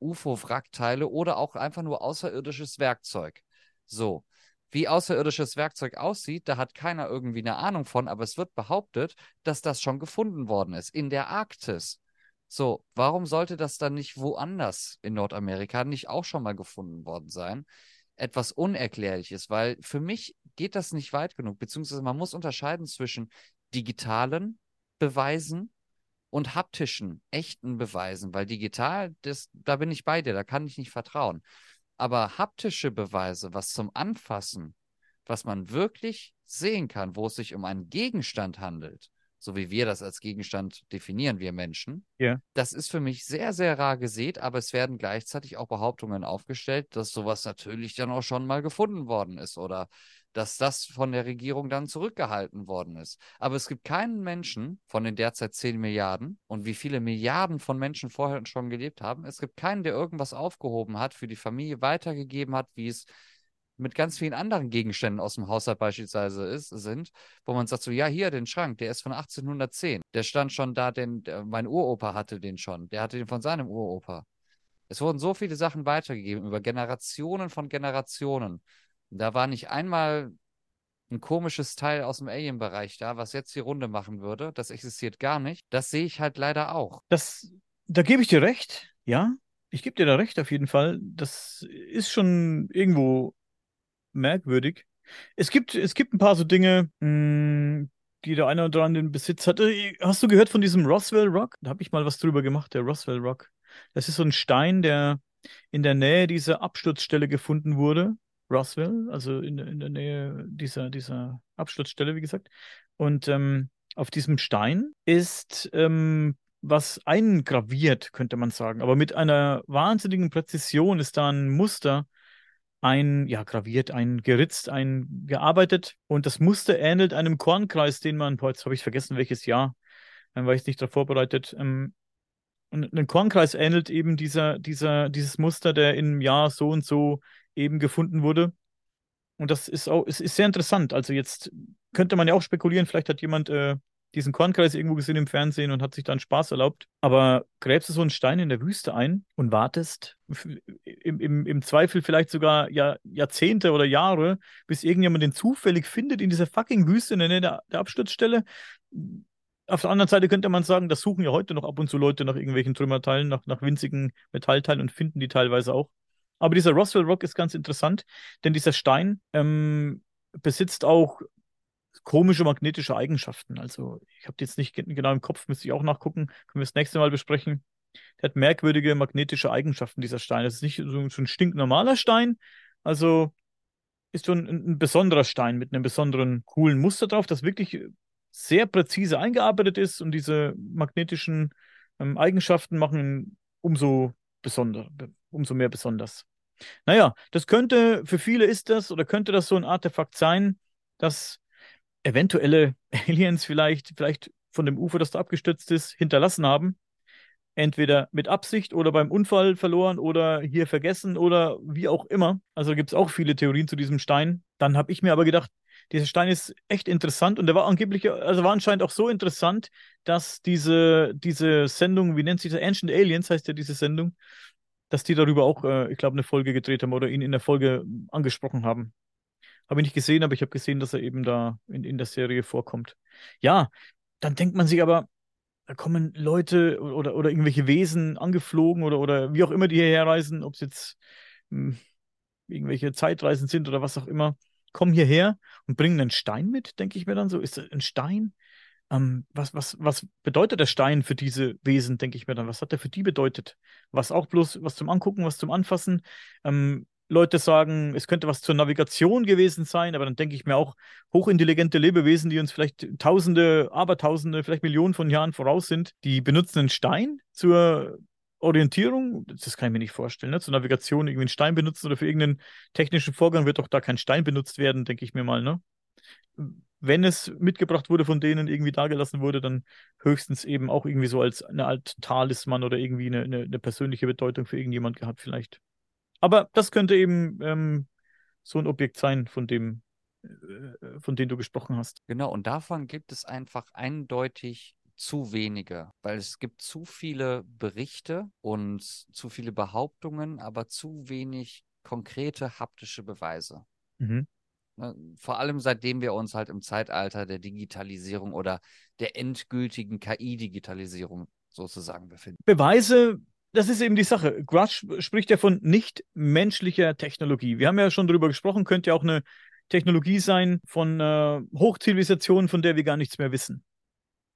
UFO-Wrackteile oder auch einfach nur außerirdisches Werkzeug. So. Wie außerirdisches Werkzeug aussieht, da hat keiner irgendwie eine Ahnung von, aber es wird behauptet, dass das schon gefunden worden ist in der Arktis. So, warum sollte das dann nicht woanders in Nordamerika nicht auch schon mal gefunden worden sein? Etwas Unerklärliches, weil für mich geht das nicht weit genug, beziehungsweise man muss unterscheiden zwischen digitalen Beweisen und haptischen, echten Beweisen, weil digital, das, da bin ich bei dir, da kann ich nicht vertrauen. Aber haptische Beweise, was zum Anfassen, was man wirklich sehen kann, wo es sich um einen Gegenstand handelt, so wie wir das als Gegenstand definieren, wir Menschen. Ja. Das ist für mich sehr, sehr rar gesät, aber es werden gleichzeitig auch Behauptungen aufgestellt, dass sowas natürlich dann auch schon mal gefunden worden ist oder dass das von der Regierung dann zurückgehalten worden ist. Aber es gibt keinen Menschen von den derzeit 10 Milliarden und wie viele Milliarden von Menschen vorher schon gelebt haben, es gibt keinen, der irgendwas aufgehoben hat, für die Familie weitergegeben hat, wie es mit ganz vielen anderen Gegenständen aus dem Haushalt beispielsweise ist, sind, wo man sagt so, ja, hier, den Schrank, der ist von 1810. Der stand schon da, den, der, mein Uropa hatte den schon. Der hatte den von seinem Uropa. Es wurden so viele Sachen weitergegeben über Generationen von Generationen. Da war nicht einmal ein komisches Teil aus dem Alien-Bereich da, was jetzt die Runde machen würde. Das existiert gar nicht. Das sehe ich halt leider auch. Das, da gebe ich dir recht, ja. Ich gebe dir da recht auf jeden Fall. Das ist schon irgendwo merkwürdig. Es gibt, es gibt ein paar so Dinge, mh, hm, die der eine oder andere in Besitz hatte. Hast du gehört von diesem Roswell Rock? Da habe ich mal was drüber gemacht, der Roswell Rock. Das ist so ein Stein, der in der Nähe dieser Absturzstelle gefunden wurde. Roswell, also in, in der Nähe dieser, dieser Absturzstelle, wie gesagt. Und ähm, auf diesem Stein ist ähm, was eingraviert, könnte man sagen. Aber mit einer wahnsinnigen Präzision ist da ein Muster ein, ja, graviert, ein geritzt, ein gearbeitet. Und das Muster ähnelt einem Kornkreis, den man, boah, jetzt habe ich vergessen, welches Jahr, dann war ich nicht darauf vorbereitet, ähm, Und ein Kornkreis ähnelt eben dieser, dieser, dieses Muster, der im Jahr so und so eben gefunden wurde. Und das ist auch, es ist sehr interessant. Also jetzt könnte man ja auch spekulieren, vielleicht hat jemand äh, diesen Kornkreis irgendwo gesehen im Fernsehen und hat sich dann Spaß erlaubt. Aber gräbst du so einen Stein in der Wüste ein und wartest im, im, im Zweifel vielleicht sogar Jahr, Jahrzehnte oder Jahre, bis irgendjemand den zufällig findet in dieser fucking Wüste in der Nähe der, der Absturzstelle. Auf der anderen Seite könnte man sagen, das suchen ja heute noch ab und zu Leute nach irgendwelchen Trümmerteilen, nach, nach winzigen Metallteilen und finden die teilweise auch. Aber dieser Roswell Rock ist ganz interessant, denn dieser Stein ähm, besitzt auch komische magnetische Eigenschaften. Also ich habe die jetzt nicht genau im Kopf, müsste ich auch nachgucken, können wir das nächste Mal besprechen. Der hat merkwürdige magnetische Eigenschaften, dieser Stein. Das ist nicht so, so ein stinknormaler Stein, also ist schon ein, ein, besonderer Stein mit einem besonderen coolen Muster drauf, das wirklich sehr präzise eingearbeitet ist und diese magnetischen ähm, Eigenschaften machen ihn umso besonder, umso mehr besonders. Naja, das könnte, für viele ist das oder könnte das so ein Artefakt sein, das eventuelle Aliens vielleicht, vielleicht von dem Ufer, das da abgestürzt ist, hinterlassen haben. Entweder mit Absicht oder beim Unfall verloren oder hier vergessen oder wie auch immer. Also gibt es auch viele Theorien zu diesem Stein. Dann habe ich mir aber gedacht, dieser Stein ist echt interessant und der war angeblich, also war anscheinend auch so interessant, dass diese, diese Sendung, wie nennt sich das? Ancient Aliens heißt ja diese Sendung, dass die darüber auch, äh, ich glaube, eine Folge gedreht haben oder ihn in der Folge angesprochen haben. Habe ich nicht gesehen, aber ich habe gesehen, dass er eben da in, in der Serie vorkommt. Ja, dann denkt man sich aber, da kommen Leute oder, oder irgendwelche Wesen angeflogen oder, oder wie auch immer die hierher reisen, ob es jetzt hm, irgendwelche Zeitreisen sind oder was auch immer, kommen hierher und bringen einen Stein mit, denke ich mir dann so. Ist das ein Stein? Ähm, was, was, was bedeutet der Stein für diese Wesen, denke ich mir dann? Was hat der für die bedeutet? Was auch bloß was zum Angucken, was zum Anfassen? Ähm, Leute sagen, es könnte was zur Navigation gewesen sein, aber dann denke ich mir auch, hochintelligente Lebewesen, die uns vielleicht Tausende, Abertausende, vielleicht Millionen von Jahren voraus sind, die benutzen einen Stein zur Orientierung, das kann ich mir nicht vorstellen, ne? zur Navigation irgendwie einen Stein benutzen oder für irgendeinen technischen Vorgang wird doch da kein Stein benutzt werden, denke ich mir mal, ne? Wenn es mitgebracht wurde von denen, irgendwie dagelassen wurde, dann höchstens eben auch irgendwie so als eine Art Talisman oder irgendwie eine, eine, eine persönliche Bedeutung für irgendjemand gehabt, vielleicht. Aber das könnte eben ähm, so ein Objekt sein, von dem, äh, von dem du gesprochen hast. Genau, und davon gibt es einfach eindeutig zu wenige, weil es gibt zu viele Berichte und zu viele Behauptungen, aber zu wenig konkrete haptische Beweise. Mhm. Ne, vor allem seitdem wir uns halt im Zeitalter der Digitalisierung oder der endgültigen KI-Digitalisierung sozusagen befinden. Beweise das ist eben die Sache. Grudge spricht ja von nicht menschlicher Technologie. Wir haben ja schon darüber gesprochen, könnte ja auch eine Technologie sein von äh, Hochzivilisationen, von der wir gar nichts mehr wissen.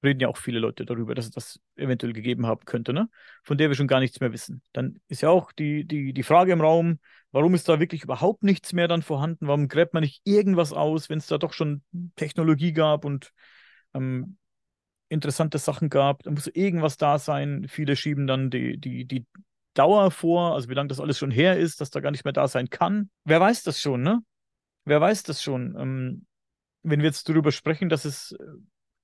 Reden ja auch viele Leute darüber, dass es das eventuell gegeben haben könnte, ne? Von der wir schon gar nichts mehr wissen. Dann ist ja auch die, die, die Frage im Raum, warum ist da wirklich überhaupt nichts mehr dann vorhanden? Warum gräbt man nicht irgendwas aus, wenn es da doch schon Technologie gab und ähm, interessante Sachen gab. Da muss irgendwas da sein. Viele schieben dann die, die, die Dauer vor, also wie lange das alles schon her ist, dass da gar nicht mehr da sein kann. Wer weiß das schon, ne? Wer weiß das schon? Ähm, wenn wir jetzt darüber sprechen, dass es äh,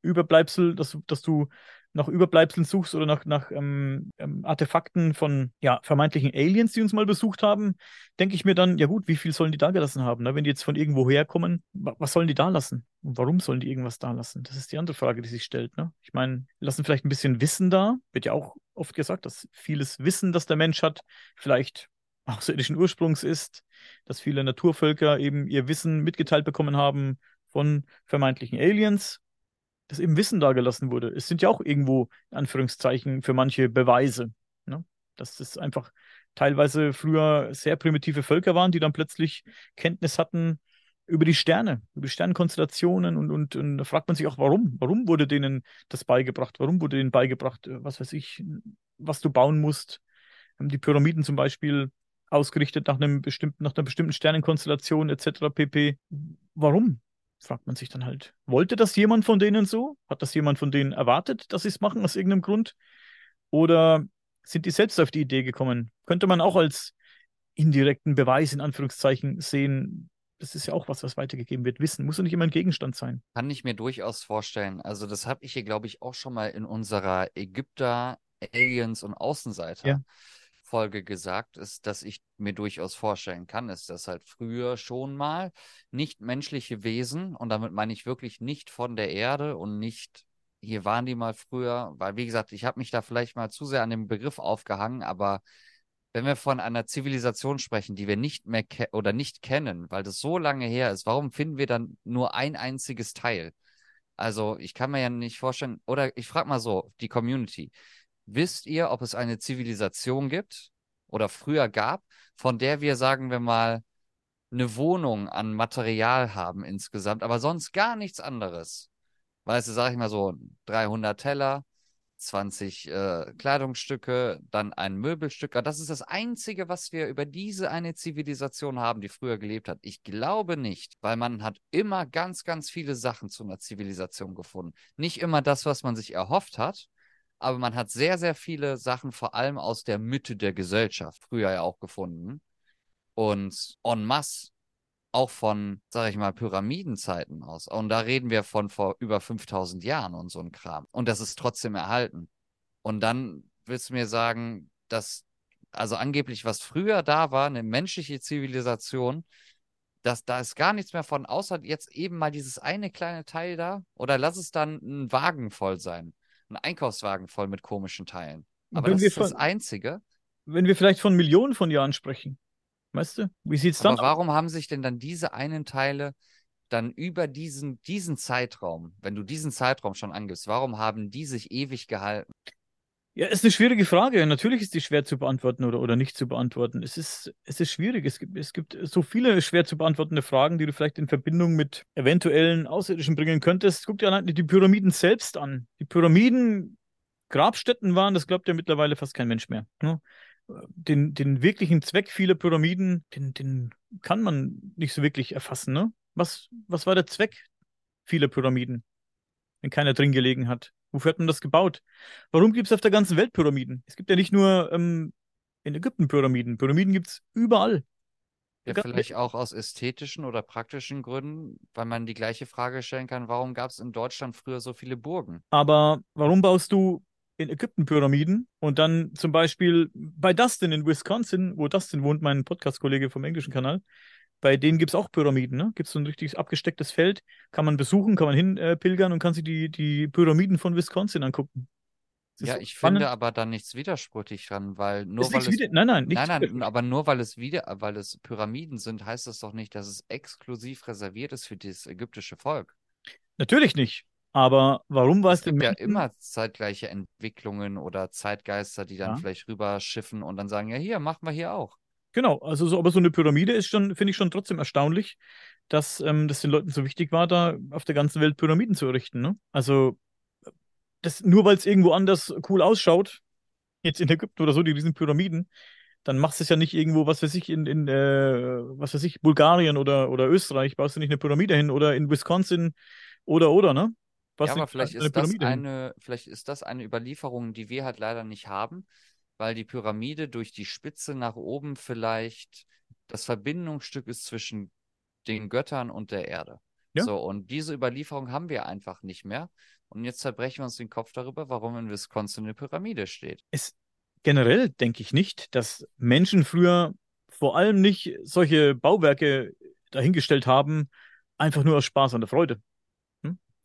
Überbleibsel, dass, dass du nach Überbleibseln suchst oder nach, nach ähm, ähm, Artefakten von ja, vermeintlichen Aliens, die uns mal besucht haben, denke ich mir dann, ja gut, wie viel sollen die da gelassen haben? Ne? Wenn die jetzt von irgendwo herkommen, was sollen die da lassen? Und warum sollen die irgendwas da lassen? Das ist die andere Frage, die sich stellt. Ne? Ich meine, lassen vielleicht ein bisschen Wissen da. Wird ja auch oft gesagt, dass vieles Wissen, das der Mensch hat, vielleicht außerirdischen Ursprungs ist, dass viele Naturvölker eben ihr Wissen mitgeteilt bekommen haben von vermeintlichen Aliens dass eben Wissen dagelassen wurde. Es sind ja auch irgendwo, in Anführungszeichen, für manche Beweise. Ne? Dass es einfach teilweise früher sehr primitive Völker waren, die dann plötzlich Kenntnis hatten über die Sterne, über die Sternkonstellationen und, und, und da fragt man sich auch, warum? Warum wurde denen das beigebracht? Warum wurde denen beigebracht, äh, was weiß ich, was du bauen musst? Die Pyramiden zum Beispiel ausgerichtet nach einem bestimmten, nach einer bestimmten Sternenkonstellation etc. pp. Warum? Fragt man sich dann halt, wollte das jemand von denen so? Hat das jemand von denen erwartet, dass sie es machen aus irgendeinem Grund? Oder sind die selbst auf die Idee gekommen? Könnte man auch als indirekten Beweis in Anführungszeichen sehen, das ist ja auch was, was weitergegeben wird. Wissen muss ja nicht immer ein Gegenstand sein. Kann ich mir durchaus vorstellen. Also das habe ich hier, glaube ich, auch schon mal in unserer Ägypter Aliens und Außenseiter. Ja. Folge gesagt, ist, dass ich mir durchaus vorstellen kann, ist, dass halt früher schon mal nicht menschliche Wesen, und damit meine ich wirklich nicht von der Erde und nicht, hier waren die mal früher, weil wie gesagt, ich habe mich da vielleicht mal zu sehr an dem Begriff aufgehangen, aber wenn wir von einer Zivilisation sprechen, die wir nicht mehr oder nicht kennen, weil das so lange her ist, warum finden wir dann nur ein einziges Teil? Also ich kann mir ja nicht vorstellen, oder ich frage mal so, die Community, wisst ihr, ob es eine Zivilisation gibt oder früher gab, von der wir, sagen wir mal, eine Wohnung an Material haben insgesamt, aber sonst gar nichts anderes? Weißt du, sag ich mal so, 300 Teller, 20 äh, Kleidungsstücke, dann ein Möbelstück. Das ist das Einzige, was wir über diese eine Zivilisation haben, die früher gelebt hat. Ich glaube nicht, weil man hat immer ganz, ganz viele Sachen zu einer Zivilisation gefunden. Nicht immer das, was man sich erhofft hat, aber man hat sehr, sehr viele Sachen vor allem aus der Mitte der Gesellschaft früher ja auch gefunden. Und en masse auch von, sag ich mal, Pyramidenzeiten aus. Und da reden wir von vor über 5000 Jahren und so ein Kram. Und das ist trotzdem erhalten. Und dann willst du mir sagen, dass, also angeblich, was früher da war, eine menschliche Zivilisation, dass da ist gar nichts mehr von, außer jetzt eben mal dieses eine kleine Teil da. Oder lass es dann ein Wagen voll sein. Ein Einkaufswagen voll mit komischen Teilen. Aber wenn das ist von, das Einzige. Wenn wir vielleicht von Millionen von Jahren sprechen. Weißt du? Wie sieht es dann Aber warum haben sich denn dann diese einen Teile dann über diesen, diesen Zeitraum, wenn du diesen Zeitraum schon angibst, warum haben die sich ewig gehalten? Ja, ist eine schwierige Frage. Natürlich ist die schwer zu beantworten oder, oder nicht zu beantworten. Es ist, es ist schwierig. Es gibt, es gibt so viele schwer zu beantwortende Fragen, die du vielleicht in Verbindung mit eventuellen Außerirdischen bringen könntest. Guck dir allein die Pyramiden selbst an. Die Pyramiden Grabstätten waren, das glaubt ja mittlerweile fast kein Mensch mehr. Ne? den, den wirklichen Zweck vieler Pyramiden, den, den kann man nicht so wirklich erfassen. Ne? Was, was war der Zweck vieler Pyramiden, wenn keiner drin gelegen hat? Wofür hat man das gebaut? Warum gibt es auf der ganzen Welt Pyramiden? Es gibt ja nicht nur ähm, in Ägypten Pyramiden. Pyramiden gibt es überall. Ja, vielleicht auch aus ästhetischen oder praktischen Gründen, weil man die gleiche Frage stellen kann, warum gab es in Deutschland früher so viele Burgen? Aber warum baust du in Ägypten Pyramiden und dann zum Beispiel bei Dustin in Wisconsin, wo Dustin wohnt, mein Podcast-Kollege vom englischen Kanal, bei denen gibt es auch Pyramiden, ne? Gibt es so ein richtig abgestecktes Feld, kann man besuchen, kann man hinpilgern äh, und kann sich die, die Pyramiden von Wisconsin angucken. Ja, ich spannend. finde aber da nichts widersprüchlich dran, weil nur ist weil es wieder, nein, nein, nein, nein, aber nur weil es wieder, weil es Pyramiden sind, heißt das doch nicht, dass es exklusiv reserviert ist für das ägyptische Volk. Natürlich nicht. Aber warum war es, es gibt ja immer zeitgleiche Entwicklungen oder Zeitgeister, die dann ja. vielleicht rüberschiffen und dann sagen, ja, hier, machen wir hier auch. Genau, also so, aber so eine Pyramide ist schon, finde ich schon trotzdem erstaunlich, dass ähm, das den Leuten so wichtig war, da auf der ganzen Welt Pyramiden zu errichten. Ne? Also das, nur weil es irgendwo anders cool ausschaut, jetzt in Ägypten oder so, die riesen Pyramiden, dann machst du es ja nicht irgendwo, was weiß ich, in, in äh, was weiß ich, Bulgarien oder, oder Österreich, baust du nicht eine Pyramide hin oder in Wisconsin oder oder, ne? Was ja, aber vielleicht ist, das eine, vielleicht ist das eine Überlieferung, die wir halt leider nicht haben, weil die Pyramide durch die Spitze nach oben vielleicht das Verbindungsstück ist zwischen den Göttern und der Erde. Ja. So, und diese Überlieferung haben wir einfach nicht mehr. Und jetzt zerbrechen wir uns den Kopf darüber, warum in Wisconsin eine Pyramide steht. Es, generell denke ich nicht, dass Menschen früher vor allem nicht solche Bauwerke dahingestellt haben, einfach nur aus Spaß und der Freude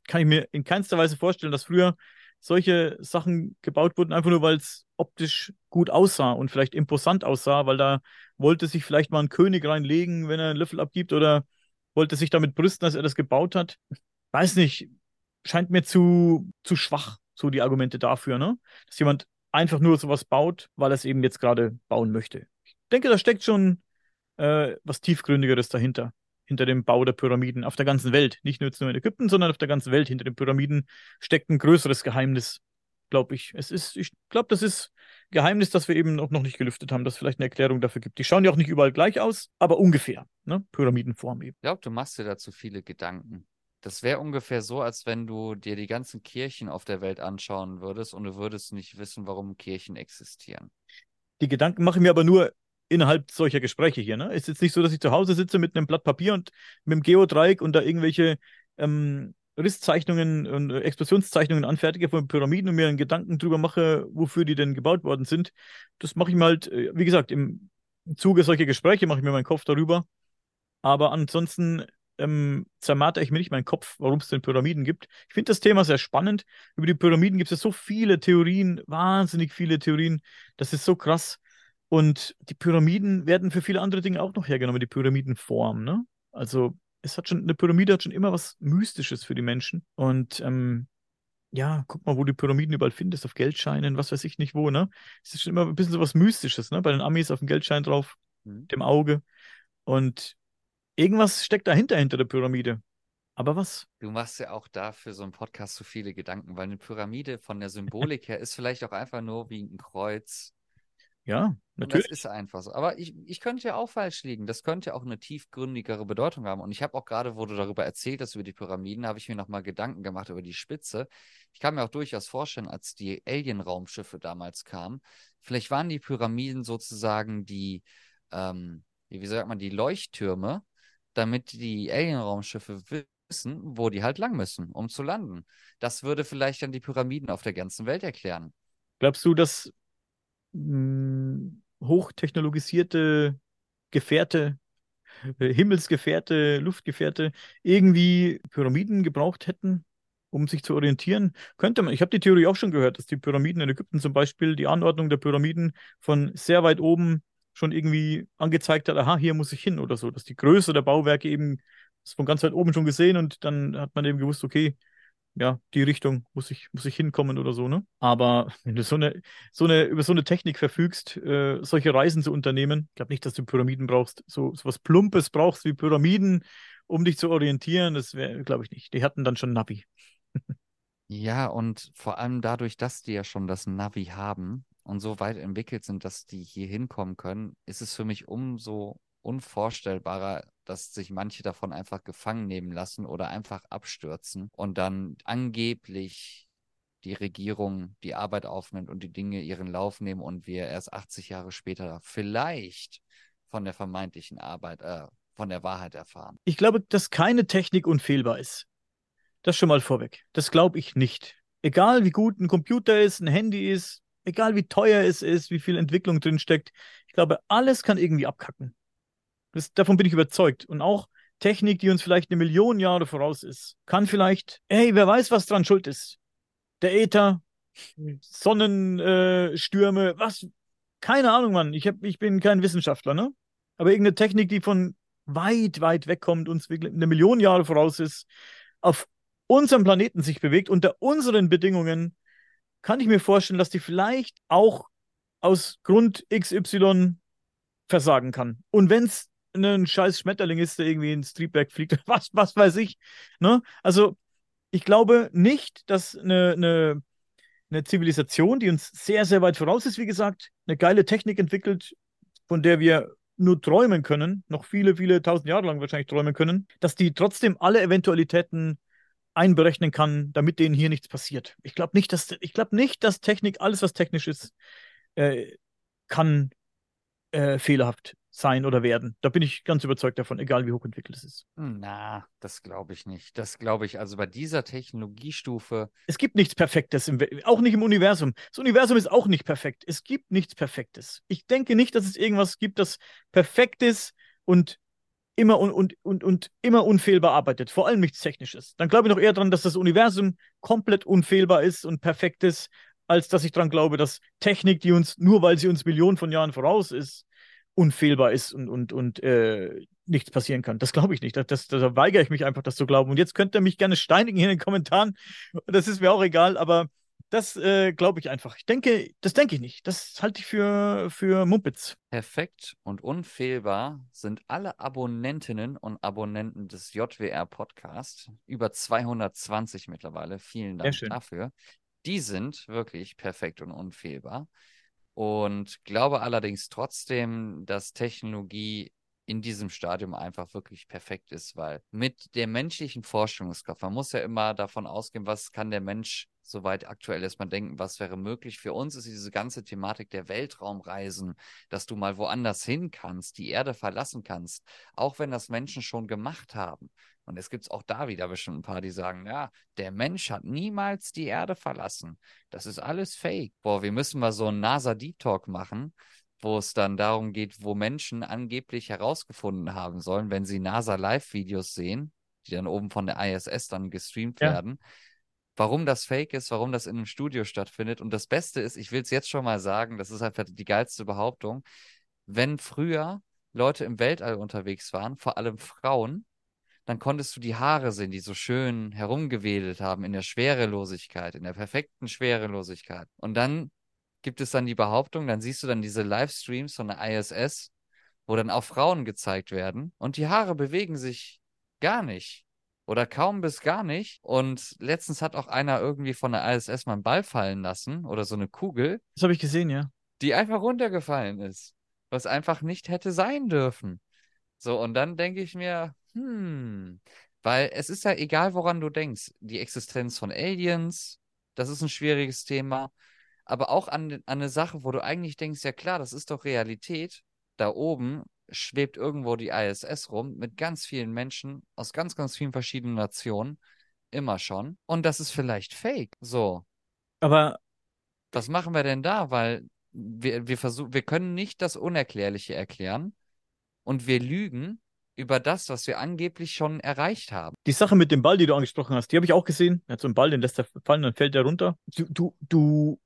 kann ich mir in keinster Weise vorstellen, dass früher solche Sachen gebaut wurden, einfach nur weil es optisch gut aussah und vielleicht imposant aussah, weil da wollte sich vielleicht mal ein König reinlegen, wenn er einen Löffel abgibt oder wollte sich damit brüsten, dass er das gebaut hat. Weiß nicht, scheint mir zu, zu schwach, so die Argumente dafür, ne? Dass jemand einfach nur sowas baut, weil er es eben jetzt gerade bauen möchte. Ich denke, da steckt schon äh, was Tiefgründigeres dahinter hinter dem Bau der Pyramiden auf der ganzen Welt. Nicht nur, nur in Ägypten, sondern auf der ganzen Welt. Hinter den Pyramiden steckt ein größeres Geheimnis, glaube ich. Es ist, ich glaube, das ist Geheimnis, das wir eben noch, noch nicht gelüftet haben, dass es vielleicht eine Erklärung dafür gibt. Die schauen ja auch nicht überall gleich aus, aber ungefähr. Ne? Pyramidenform eben. Ich glaube, du machst dir dazu viele Gedanken. Das wäre ungefähr so, als wenn du dir die ganzen Kirchen auf der Welt anschauen würdest und du würdest nicht wissen, warum Kirchen existieren. Die Gedanken mache ich mir aber nur innerhalb solcher Gespräche hier. Ne? Ist jetzt nicht so, dass ich zu Hause sitze mit einem Blatt Papier und mit dem Geodreieck und da irgendwelche ähm, Risszeichnungen und Explosionszeichnungen anfertige von Pyramiden und mir einen Gedanken drüber mache, wofür die denn gebaut worden sind. Das mache ich mir halt, äh, wie gesagt, im Zuge solcher Gespräche mache ich mir meinen Kopf darüber. Aber ansonsten ähm, zermarter ich mir nicht meinen Kopf, warum es denn Pyramiden gibt. Ich finde das Thema sehr spannend. Über die Pyramiden gibt es so viele Theorien, wahnsinnig viele Theorien. Das ist so krass. Und die Pyramiden werden für viele andere Dinge auch noch hergenommen, die Pyramidenform. Ne? Also es hat schon, eine Pyramide hat schon immer was Mystisches für die Menschen. Und ähm, ja, guck mal, wo du Pyramiden überall findest, auf Geldscheinen, was weiß ich nicht wo, ne? Es ist schon immer ein bisschen so was Mystisches, ne? Bei den Amis auf dem Geldschein drauf, mhm. dem Auge. Und irgendwas steckt dahinter, hinter der Pyramide. Aber was? Du machst ja auch da für so einen Podcast so viele Gedanken, weil eine Pyramide von der Symbolik her ist vielleicht auch einfach nur wie ein Kreuz ja, natürlich. das ist einfach so. Aber ich, ich könnte ja auch falsch liegen. Das könnte ja auch eine tiefgründigere Bedeutung haben. Und ich habe auch gerade, wo du darüber erzählt hast, über die Pyramiden, habe ich mir nochmal Gedanken gemacht über die Spitze. Ich kann mir auch durchaus vorstellen, als die Alien-Raumschiffe damals kamen, vielleicht waren die Pyramiden sozusagen die, ähm, wie sagt man, die Leuchttürme, damit die Alien-Raumschiffe wissen, wo die halt lang müssen, um zu landen. Das würde vielleicht dann die Pyramiden auf der ganzen Welt erklären. Glaubst du, dass mh, hochtechnologisierte Gefährte, äh, Himmelsgefährte, Luftgefährte irgendwie Pyramiden gebraucht hätten, um sich zu orientieren. Könnte man, ich habe die Theorie auch schon gehört, dass die Pyramiden in Ägypten zum Beispiel die Anordnung der Pyramiden von sehr weit oben schon irgendwie angezeigt hat, aha, hier muss ich hin oder so, dass die Größe der Bauwerke eben von ganz weit oben schon gesehen und dann hat man eben gewusst, okay, ja, die Richtung muss ich, muss ich hinkommen oder so, ne? Aber wenn du so eine, so eine, über so eine Technik verfügst, äh, solche Reisen zu unternehmen, ich glaube nicht, dass du Pyramiden brauchst, so, so was Plumpes brauchst wie Pyramiden, um dich zu orientieren, das wäre, glaube ich nicht. Die hatten dann schon Navi. ja, und vor allem dadurch, dass die ja schon das Navi haben und so weit entwickelt sind, dass die hier hinkommen können, ist es für mich umso unvorstellbarer, dass sich manche davon einfach gefangen nehmen lassen oder einfach abstürzen und dann angeblich die Regierung die Arbeit aufnimmt und die Dinge ihren Lauf nehmen und wir erst 80 Jahre später vielleicht von der vermeintlichen Arbeit, äh, von der Wahrheit erfahren. Ich glaube, dass keine Technik unfehlbar ist. Das schon mal vorweg. Das glaube ich nicht. Egal wie gut ein Computer ist, ein Handy ist, egal wie teuer es ist, wie viel Entwicklung drin steckt, ich glaube, alles kann irgendwie abkacken. Das, davon bin ich überzeugt. Und auch Technik, die uns vielleicht eine Million Jahre voraus ist, kann vielleicht, hey, wer weiß, was dran schuld ist. Der Äther, Sonnenstürme, äh, was? Keine Ahnung, Mann. Ich, hab, ich bin kein Wissenschaftler, ne? Aber irgendeine Technik, die von weit, weit wegkommt, uns eine Million Jahre voraus ist, auf unserem Planeten sich bewegt, unter unseren Bedingungen, kann ich mir vorstellen, dass die vielleicht auch aus Grund XY versagen kann. Und wenn es ein scheiß Schmetterling ist, der irgendwie ins Triebwerk fliegt, [LAUGHS] was, was weiß ich. Ne? Also, ich glaube nicht, dass eine, eine, eine Zivilisation, die uns sehr, sehr weit voraus ist, wie gesagt, eine geile Technik entwickelt, von der wir nur träumen können, noch viele, viele tausend Jahre lang wahrscheinlich träumen können, dass die trotzdem alle Eventualitäten einberechnen kann, damit denen hier nichts passiert. Ich glaube nicht, dass ich glaube nicht, dass Technik, alles was technisch ist, äh, kann äh, fehlerhaft sein oder werden. Da bin ich ganz überzeugt davon, egal wie hochentwickelt es ist. Na, das glaube ich nicht. Das glaube ich, also bei dieser Technologiestufe. Es gibt nichts Perfektes, im, auch nicht im Universum. Das Universum ist auch nicht perfekt. Es gibt nichts Perfektes. Ich denke nicht, dass es irgendwas gibt, das perfekt ist und immer und, und, und, und immer unfehlbar arbeitet. Vor allem nichts Technisches. Dann glaube ich noch eher daran, dass das Universum komplett unfehlbar ist und perfekt ist, als dass ich daran glaube, dass Technik, die uns, nur weil sie uns Millionen von Jahren voraus ist, unfehlbar ist und, und, und äh, nichts passieren kann. Das glaube ich nicht. Das, das, da weigere ich mich einfach, das zu glauben. Und jetzt könnt ihr mich gerne steinigen hier in den Kommentaren. [LAUGHS] Das ist mir auch egal, aber das äh, glaube ich einfach. Ich denke, das denke ich nicht. Das halte ich für, für Mumpitz. Perfekt und unfehlbar sind alle Abonnentinnen und Abonnenten des JWR Podcast. Über 220 mittlerweile. Vielen Dank dafür. Die sind wirklich perfekt und unfehlbar und glaube allerdings trotzdem, dass Technologie in diesem Stadium einfach wirklich perfekt ist, weil mit der menschlichen Vorstellungskraft, man muss ja immer davon ausgehen, was kann der Mensch soweit aktuell erstmal denken, was wäre möglich. Für uns ist diese ganze Thematik der Weltraumreisen, dass du mal woanders hin kannst, die Erde verlassen kannst, auch wenn das Menschen schon gemacht haben. Und es gibt auch da wieder bestimmt ein paar, die sagen, ja, der Mensch hat niemals die Erde verlassen. Das ist alles fake. Boah, wir müssen mal so einen NASA Deep Talk machen, wo es dann darum geht, wo Menschen angeblich herausgefunden haben sollen, wenn sie NASA Live-Videos sehen, die dann oben von der ISS dann gestreamt ja. werden, warum das fake ist, warum das in einem Studio stattfindet. Und das Beste ist, ich will es jetzt schon mal sagen, das ist einfach die geilste Behauptung, wenn früher Leute im Weltall unterwegs waren, vor allem Frauen, dann konntest du die Haare sehen, die so schön herumgewedelt haben in der Schwerelosigkeit, in der perfekten Schwerelosigkeit. Und dann gibt es dann die Behauptung, dann siehst du dann diese Livestreams von der ISS, wo dann auch Frauen gezeigt werden und die Haare bewegen sich gar nicht oder kaum bis gar nicht. Und letztens hat auch einer irgendwie von der ISS mal einen Ball fallen lassen oder so eine Kugel. Das habe ich gesehen, ja. Die einfach runtergefallen ist, was einfach nicht hätte sein dürfen. So, und dann denke ich mir, hm, weil es ist ja egal, woran du denkst. Die Existenz von Aliens, das ist ein schwieriges Thema aber auch an, an eine Sache, wo du eigentlich denkst, ja klar, das ist doch Realität. Da oben schwebt irgendwo die ISS rum mit ganz vielen Menschen aus ganz, ganz vielen verschiedenen Nationen. Immer schon. Und das ist vielleicht fake. So. Aber. Was machen wir denn da? Weil wir, wir versuchen, wir können nicht das Unerklärliche erklären. Und wir lügen über das, was wir angeblich schon erreicht haben. Die Sache mit dem Ball, die du angesprochen hast, die habe ich auch gesehen. Er hat so einen Ball, den lässt er fallen, dann fällt er runter. Du, du, du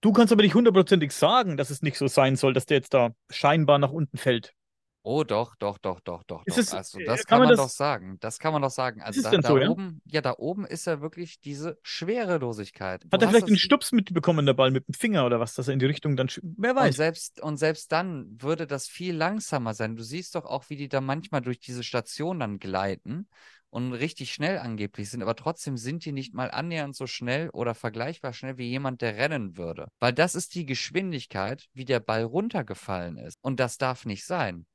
Du kannst aber nicht hundertprozentig sagen, dass es nicht so sein soll, dass der jetzt da scheinbar nach unten fällt. Oh, doch, doch, doch, doch, doch. Ist es, also, das kann, kann man, das, doch sagen. Das kann man doch sagen. Also, da, da so, oben, ja? ja? da oben ist ja wirklich diese Schwerelosigkeit. Hat er vielleicht einen Stups mitbekommen, der Ball mit dem Finger oder was, dass er in die Richtung dann. Wer weiß. Und selbst, und selbst dann würde das viel langsamer sein. Du siehst doch auch, wie die da manchmal durch diese Station dann gleiten und richtig schnell angeblich sind, aber trotzdem sind die nicht mal annähernd so schnell oder vergleichbar schnell wie jemand, der rennen würde. Weil das ist die Geschwindigkeit, wie der Ball runtergefallen ist. Und das darf nicht sein.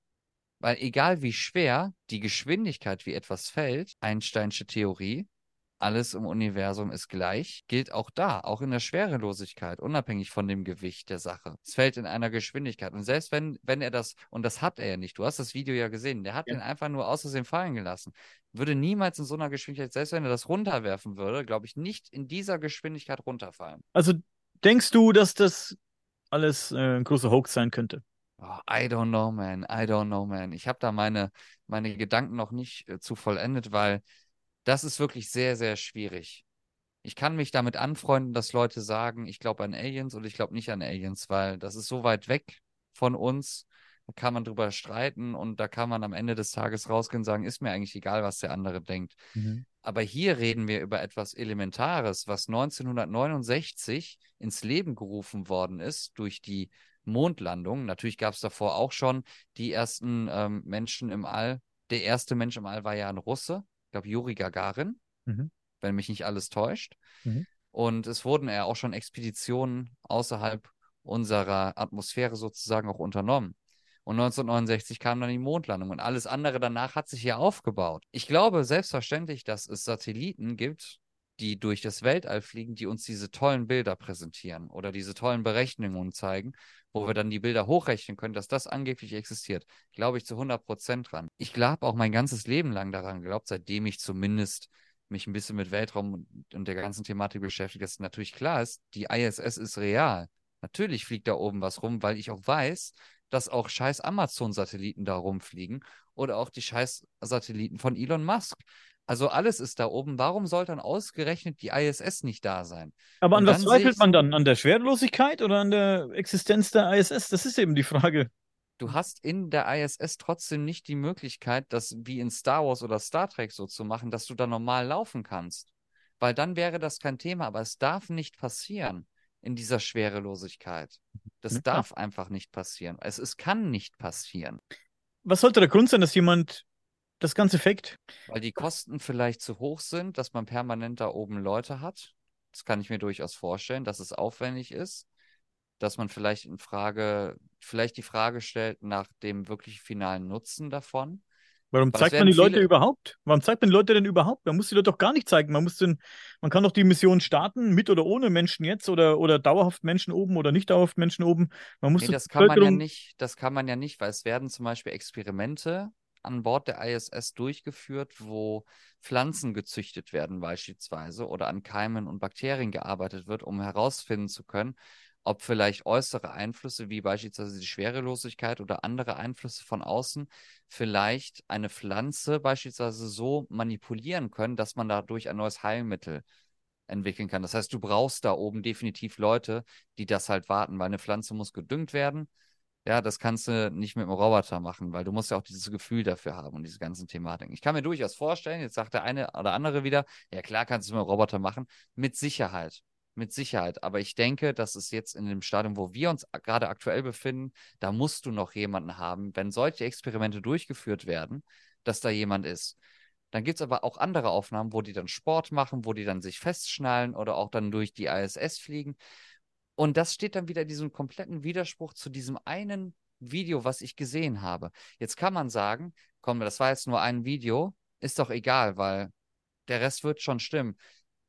Weil egal wie schwer die Geschwindigkeit, wie etwas fällt, Einsteinsche Theorie, alles im Universum ist gleich, gilt auch da, auch in der Schwerelosigkeit, unabhängig von dem Gewicht der Sache. Es fällt in einer Geschwindigkeit. Und selbst wenn, wenn er das, und das hat er ja nicht, du hast das Video ja gesehen, der hat ja. den einfach nur aus Versehen fallen gelassen. Würde niemals in so einer Geschwindigkeit, selbst wenn er das runterwerfen würde, glaube ich, nicht in dieser Geschwindigkeit runterfallen. Also denkst du, dass das alles äh, ein großer Hoax sein könnte? Oh, I don't know, man. I don't know, man. Ich habe da meine, meine Gedanken noch nicht äh, zu vollendet, weil das ist wirklich sehr, sehr schwierig. Ich kann mich damit anfreunden, dass Leute sagen, ich glaube an Aliens und ich glaube nicht an Aliens, weil das ist so weit weg von uns. Da kann man drüber streiten und da kann man am Ende des Tages rausgehen und sagen, ist mir eigentlich egal, was der andere denkt. Mhm. Aber hier reden wir über etwas Elementares, was 1969 ins Leben gerufen worden ist durch die Mondlandung. Natürlich gab es davor auch schon die ersten ähm, Menschen im All. Der erste Mensch im All war ja ein Russe, glaube Juri Gagarin, mhm. wenn mich nicht alles täuscht. Mhm. Und es wurden ja auch schon Expeditionen außerhalb unserer Atmosphäre sozusagen auch unternommen. Und 1969 kam dann die Mondlandung und alles andere danach hat sich hier aufgebaut. Ich glaube selbstverständlich, dass es Satelliten gibt, die durch das Weltall fliegen, die uns diese tollen Bilder präsentieren oder diese tollen Berechnungen zeigen, wo wir dann die Bilder hochrechnen können, dass das angeblich existiert. Glaube ich zu 100 Prozent dran. Ich glaube auch mein ganzes Leben lang daran geglaubt, seitdem ich zumindest mich ein bisschen mit Weltraum und der ganzen Thematik beschäftige, dass natürlich klar ist, die ISS ist real. Natürlich fliegt da oben was rum, weil ich auch weiß, dass auch scheiß Amazon-Satelliten da rumfliegen oder auch die scheiß Satelliten von Elon Musk. Also alles ist da oben. Warum soll dann ausgerechnet die ISS nicht da sein? Aber an was zweifelt man dann? An der Schwerelosigkeit oder an der Existenz der ISS? Das ist eben die Frage. Du hast in der ISS trotzdem nicht die Möglichkeit, das wie in Star Wars oder Star Trek so zu machen, dass du da normal laufen kannst. Weil dann wäre das kein Thema, aber es darf nicht passieren in dieser Schwerelosigkeit. Das ja. darf einfach nicht passieren. Es, es kann nicht passieren. Was sollte der Grund sein, dass jemand das Ganze faked? Weil die Kosten vielleicht zu hoch sind, dass man permanent da oben Leute hat. Das kann ich mir durchaus vorstellen, dass es aufwendig ist. dass man vielleicht in Frage, vielleicht die Frage stellt nach dem wirklich finalen Nutzen davon. Warum Weil zeigt man die Leute viele- überhaupt? Warum zeigt man die Leute denn überhaupt? Man muss die Leute doch gar nicht zeigen. Man muss den, man kann doch die Mission starten, mit oder ohne Menschen jetzt oder, oder dauerhaft Menschen oben oder nicht dauerhaft Menschen oben. Man muss Nee, das kann man ja Bevölkerung- nicht, das kann man ja nicht, weil es werden zum Beispiel Experimente an Bord der ISS durchgeführt, wo Pflanzen gezüchtet werden beispielsweise oder an Keimen und Bakterien gearbeitet wird, um herausfinden zu können, ob vielleicht äußere Einflüsse wie beispielsweise die Schwerelosigkeit oder andere Einflüsse von außen vielleicht eine Pflanze beispielsweise so manipulieren können, dass man dadurch ein neues Heilmittel entwickeln kann. Das heißt, du brauchst da oben definitiv Leute, die das halt warten, weil eine Pflanze muss gedüngt werden. Ja, das kannst du nicht mit einem Roboter machen, weil du musst ja auch dieses Gefühl dafür haben und diese ganzen Thematiken. Ich kann mir durchaus vorstellen, jetzt sagt der eine oder andere wieder, ja klar kannst du es mit einem Roboter machen, mit Sicherheit. Mit Sicherheit. Aber ich denke, dass es jetzt in dem Stadium, wo wir uns gerade aktuell befinden, da musst du noch jemanden haben, wenn solche Experimente durchgeführt werden, dass da jemand ist. Dann gibt es aber auch andere Aufnahmen, wo die dann Sport machen, wo die dann sich festschnallen oder auch dann durch die ISS fliegen. Und das steht dann wieder in diesem kompletten Widerspruch zu diesem einen Video, was ich gesehen habe. Jetzt kann man sagen, komm, das war jetzt nur ein Video, ist doch egal, weil der Rest wird schon stimmen.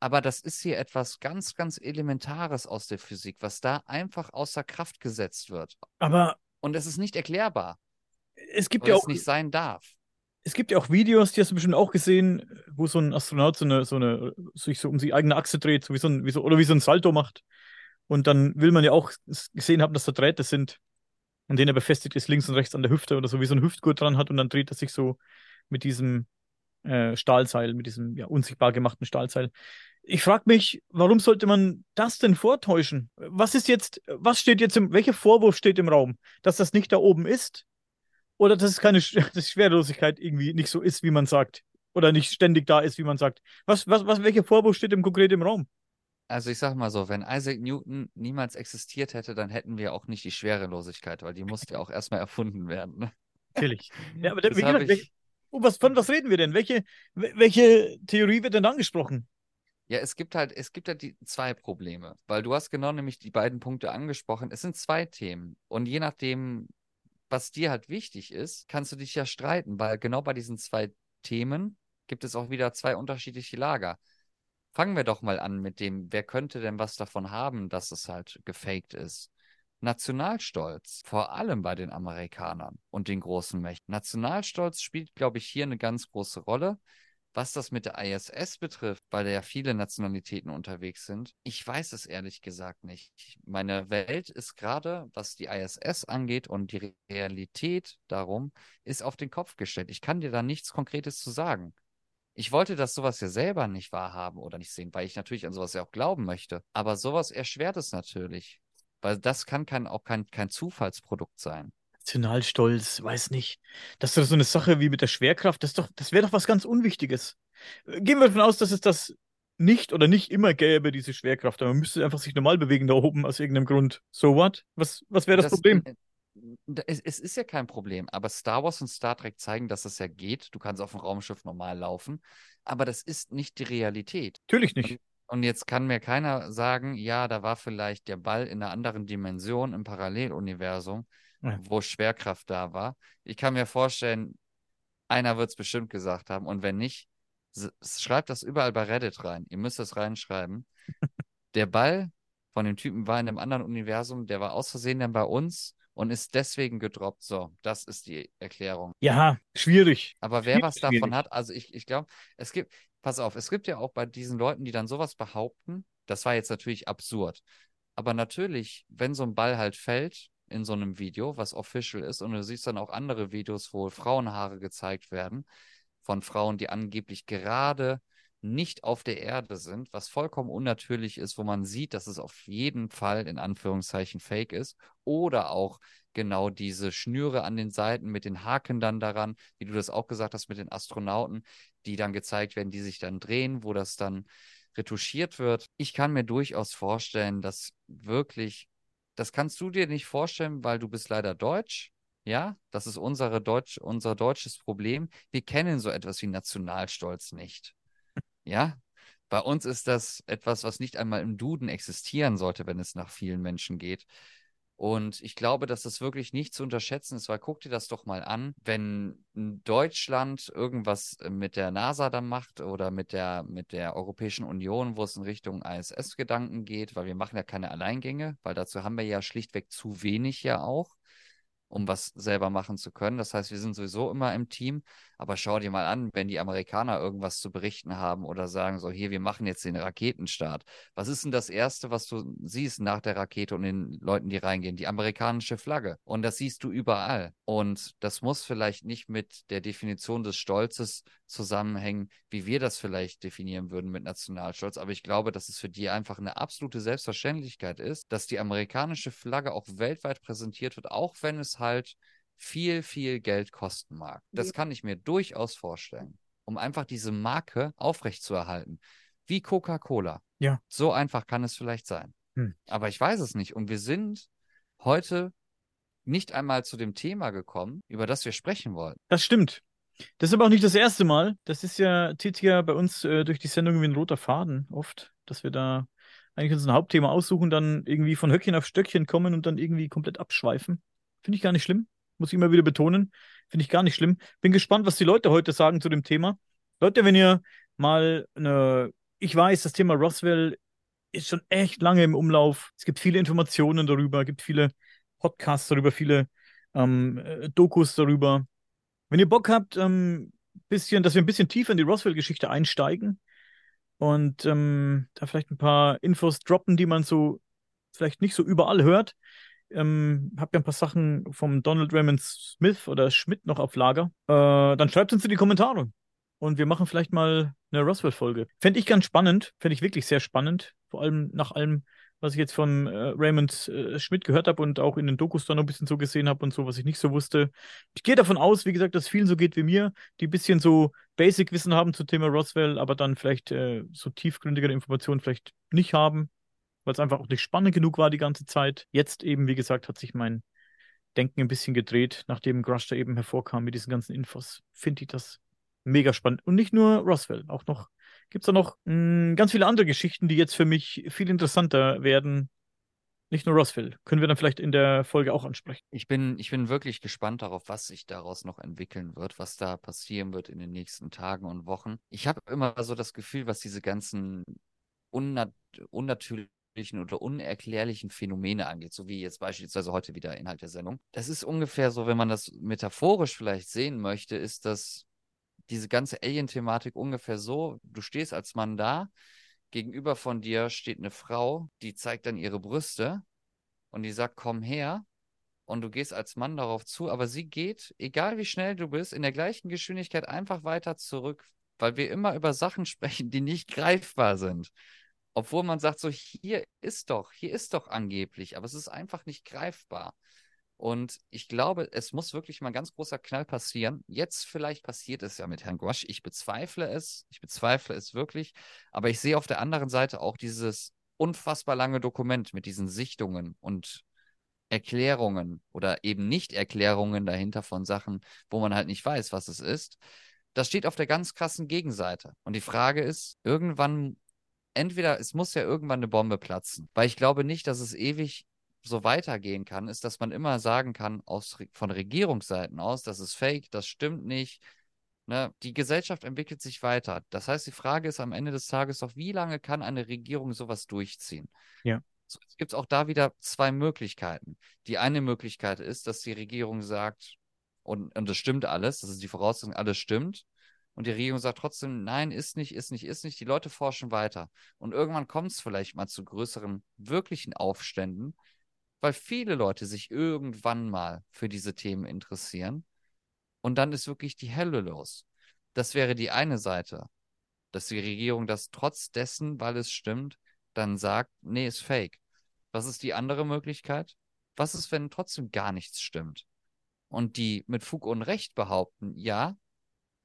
Aber das ist hier etwas ganz, ganz Elementares aus der Physik, was da einfach außer Kraft gesetzt wird. Aber Und es ist nicht erklärbar, es gibt ja es auch, nicht sein darf. es gibt ja auch Videos, die hast du bestimmt auch gesehen, wo so ein Astronaut so eine, so eine, sich so um die eigene Achse dreht, so wie so ein, wie so, oder wie so ein Salto macht. Und dann will man ja auch gesehen haben, dass da Drähte sind, an denen er befestigt ist, links und rechts an der Hüfte oder so, wie so ein Hüftgurt dran hat und dann dreht er sich so mit diesem äh, Stahlseil, mit diesem ja, unsichtbar gemachten Stahlseil. Ich frage mich, warum sollte man das denn vortäuschen? Was ist jetzt, was steht jetzt im, welcher Vorwurf steht im Raum? Dass das nicht da oben ist? Oder dass es keine [LAUGHS] dass Schwerelosigkeit irgendwie nicht so ist, wie man sagt? Oder nicht ständig da ist, wie man sagt? Was, was, was, welcher Vorwurf steht im konkret im Raum? Also ich sag mal so, wenn Isaac Newton niemals existiert hätte, dann hätten wir auch nicht die Schwerelosigkeit, weil die musste ja auch erstmal [LAUGHS] erfunden werden. Ne? Natürlich. Ja, aber [LAUGHS] Das wie gesagt, ich- welche, oh, was, von was reden wir denn? Welche, wel- welche Theorie wird denn angesprochen? Ja, es gibt halt, es gibt halt die zwei Probleme, weil du hast genau nämlich die beiden Punkte angesprochen. Es sind zwei Themen und je nachdem, was dir halt wichtig ist, kannst du dich ja streiten, weil genau bei diesen zwei Themen gibt es auch wieder zwei unterschiedliche Lager. Fangen wir doch mal an mit dem, wer könnte denn was davon haben, dass es halt gefaked ist? Nationalstolz, vor allem bei den Amerikanern und den großen Mächten. Nationalstolz spielt, glaube ich, hier eine ganz große Rolle. Was das mit der ISS betrifft, weil da ja viele Nationalitäten unterwegs sind, ich weiß es ehrlich gesagt nicht. Meine Welt ist gerade, was die ISS angeht und die Realität darum, ist auf den Kopf gestellt. Ich kann dir da nichts Konkretes zu sagen. Ich wollte das sowas ja selber nicht wahrhaben oder nicht sehen, weil ich natürlich an sowas ja auch glauben möchte. Aber sowas erschwert es natürlich. Weil das kann kein, auch kein, kein Zufallsprodukt sein. Nationalstolz, weiß nicht. Das ist doch so eine Sache wie mit der Schwerkraft. Das, ist doch, das wäre doch was ganz Unwichtiges. Äh, Gehen wir davon aus, dass es das nicht oder nicht immer gäbe, diese Schwerkraft. Aber man müsste einfach sich normal bewegen da oben aus irgendeinem Grund. So what? Was, was wäre das, Problem? Es, es ist ja kein Problem, aber Star Wars und Star Trek zeigen, dass es ja geht. Du kannst auf dem Raumschiff normal laufen, aber das ist nicht die Realität. Natürlich nicht. Und jetzt kann mir keiner sagen, ja, da war vielleicht der Ball in einer anderen Dimension im Paralleluniversum, Ja. wo Schwerkraft da war. Ich kann mir vorstellen, einer wird es bestimmt gesagt haben. Und wenn nicht, schreibt das überall bei Reddit rein. Ihr müsst das reinschreiben. [LAUGHS] Der Ball von dem Typen war in einem anderen Universum, der war aus Versehen dann bei uns und ist deswegen gedroppt. So, das ist die Erklärung. Ja, schwierig. Aber wer Schwierig, was davon schwierig. hat, also ich, ich glaube, es gibt, pass auf, es gibt ja auch bei diesen Leuten, die dann sowas behaupten, das war jetzt natürlich absurd. Aber natürlich, wenn so ein Ball halt fällt in so einem Video, was official ist, und du siehst dann auch andere Videos, wo Frauenhaare gezeigt werden, von Frauen, die angeblich gerade nicht auf der Erde sind, was vollkommen unnatürlich ist, wo man sieht, dass es auf jeden Fall in Anführungszeichen fake ist. Oder auch genau diese Schnüre an den Seiten mit den Haken dann daran, wie du das auch gesagt hast mit den Astronauten, die dann gezeigt werden, die sich dann drehen, wo das dann retuschiert wird. Ich kann mir durchaus vorstellen, dass wirklich, das kannst du dir nicht vorstellen, weil du bist leider deutsch. Ja, das ist unsere Deutsch, unser deutsches Problem. Wir kennen so etwas wie Nationalstolz nicht. Ja, bei uns ist das etwas, was nicht einmal im Duden existieren sollte, wenn es nach vielen Menschen geht. Und ich glaube, dass das wirklich nicht zu unterschätzen ist, weil guck dir das doch mal an, wenn Deutschland irgendwas äh, mit der NASA dann macht oder mit der, mit der Europäischen Union, wo es in Richtung ISS-Gedanken geht, weil wir machen ja keine Alleingänge, weil dazu haben wir ja schlichtweg zu wenig ja auch um was selber machen zu können. Das heißt, wir sind sowieso immer im Team. Aber schau dir mal an, wenn die Amerikaner irgendwas zu berichten haben oder sagen so, hier, wir machen jetzt den Raketenstart. Was ist denn das Erste, was du siehst nach der Rakete und den Leuten, die reingehen? Die amerikanische Flagge. Und das siehst du überall. Und das muss vielleicht nicht mit der Definition des Stolzes zusammenhängen, wie wir das vielleicht definieren würden mit Nationalstolz. Aber ich glaube, dass es für die einfach eine absolute Selbstverständlichkeit ist, dass die amerikanische Flagge auch weltweit präsentiert wird, auch wenn es halt viel, viel Geld kosten mag. Das kann ich mir durchaus vorstellen, um einfach diese Marke aufrechtzuerhalten. Wie Coca-Cola. Ja. So einfach kann es vielleicht sein. Hm. Aber ich weiß es nicht. Und wir sind heute nicht einmal zu dem Thema gekommen, über das wir sprechen wollen. Das stimmt. Das ist aber auch nicht das erste Mal. Das ist ja, zieht ja bei uns äh, durch die Sendung wie ein roter Faden oft, dass wir da eigentlich uns ein Hauptthema aussuchen, dann irgendwie von Höckchen auf Stöckchen kommen und dann irgendwie komplett abschweifen. Finde ich gar nicht schlimm. Muss ich immer wieder betonen. Finde ich gar nicht schlimm. Bin gespannt, was die Leute heute sagen zu dem Thema. Leute, wenn ihr mal eine, ich weiß, das Thema Roswell ist schon echt lange im Umlauf. Es gibt viele Informationen darüber, gibt viele Podcasts darüber, viele ähm, äh, Dokus darüber. Wenn ihr Bock habt, ähm, bisschen, dass wir ein bisschen tiefer in die Roswell-Geschichte einsteigen und ähm, da vielleicht ein paar Infos droppen, die man so vielleicht nicht so überall hört, ähm, habt ihr ein paar Sachen vom Donald Raymond Smith oder Schmidt noch auf Lager, äh, dann schreibt uns in die Kommentare. Und wir machen vielleicht mal eine Roswell-Folge. Fände ich ganz spannend, fände ich wirklich sehr spannend. Vor allem nach allem, was ich jetzt von äh, Raymond äh, Schmidt gehört habe und auch in den Dokus dann noch ein bisschen so gesehen habe und so, was ich nicht so wusste. Ich gehe davon aus, wie gesagt, dass vielen so geht wie mir, die ein bisschen so Basic-Wissen haben zum Thema Roswell, aber dann vielleicht äh, so tiefgründigere Informationen vielleicht nicht haben weil es einfach auch nicht spannend genug war die ganze Zeit. Jetzt eben, wie gesagt, hat sich mein Denken ein bisschen gedreht, nachdem Grush da eben hervorkam mit diesen ganzen Infos. Finde ich das mega spannend. Und nicht nur Roswell, auch noch gibt es da noch mh, hm, ganz viele andere Geschichten, die jetzt für mich viel interessanter werden. Nicht nur Roswell. Können wir dann vielleicht in der Folge auch ansprechen. Ich bin, ich bin wirklich gespannt darauf, was sich daraus noch entwickeln wird, was da passieren wird in den nächsten Tagen und Wochen. Ich habe immer so das Gefühl, was diese ganzen unnat unnatürlichen oder unerklärlichen Phänomene angeht, so wie jetzt beispielsweise heute wieder Inhalt der Sendung. Das ist ungefähr so, wenn man das metaphorisch vielleicht sehen möchte, ist das diese ganze Alien-Thematik ungefähr so, du stehst als Mann da, gegenüber von dir steht eine Frau, die zeigt dann ihre Brüste und die sagt, komm her. Und du gehst als Mann darauf zu, aber sie geht, egal wie schnell du bist, in der gleichen Geschwindigkeit einfach weiter zurück, weil wir immer über Sachen [LAUGHS] sprechen, die nicht greifbar sind. Obwohl man sagt, so hier ist doch, hier ist doch angeblich, aber es ist einfach nicht greifbar. Und ich glaube, es muss wirklich mal ein ganz großer Knall passieren. Jetzt vielleicht passiert es ja mit Herrn Gosch. Ich bezweifle es. Ich bezweifle es wirklich. Aber ich sehe auf der anderen Seite auch dieses unfassbar lange Dokument mit diesen Sichtungen und Erklärungen oder eben Nicht-Erklärungen dahinter von Sachen, wo man halt nicht weiß, was es ist. Das steht auf der ganz krassen Gegenseite. Und die Frage ist, irgendwann entweder es muss ja irgendwann eine Bombe platzen, weil ich glaube nicht, dass es ewig so weitergehen kann, ist, dass man immer sagen kann, aus, von Regierungsseiten aus, das ist fake, das stimmt nicht. Ne? Die Gesellschaft entwickelt sich weiter. Das heißt, die Frage ist am Ende des Tages doch, wie lange kann eine Regierung sowas durchziehen? Ja. So, es gibt auch da wieder zwei Möglichkeiten. Die eine Möglichkeit ist, dass die Regierung sagt, und, und das stimmt alles, das ist die Voraussetzung, alles stimmt. Und die Regierung sagt trotzdem, nein, ist nicht, ist nicht, ist nicht. Die Leute forschen weiter. Und irgendwann kommt es vielleicht mal zu größeren, wirklichen Aufständen, weil viele Leute sich irgendwann mal für diese Themen interessieren. Und dann ist wirklich die Hölle los. Das wäre die eine Seite, dass die Regierung das trotz dessen, weil es stimmt, dann sagt, nee, ist fake. Was ist die andere Möglichkeit? Was ist, wenn trotzdem gar nichts stimmt? Und die mit Fug und Recht behaupten, ja,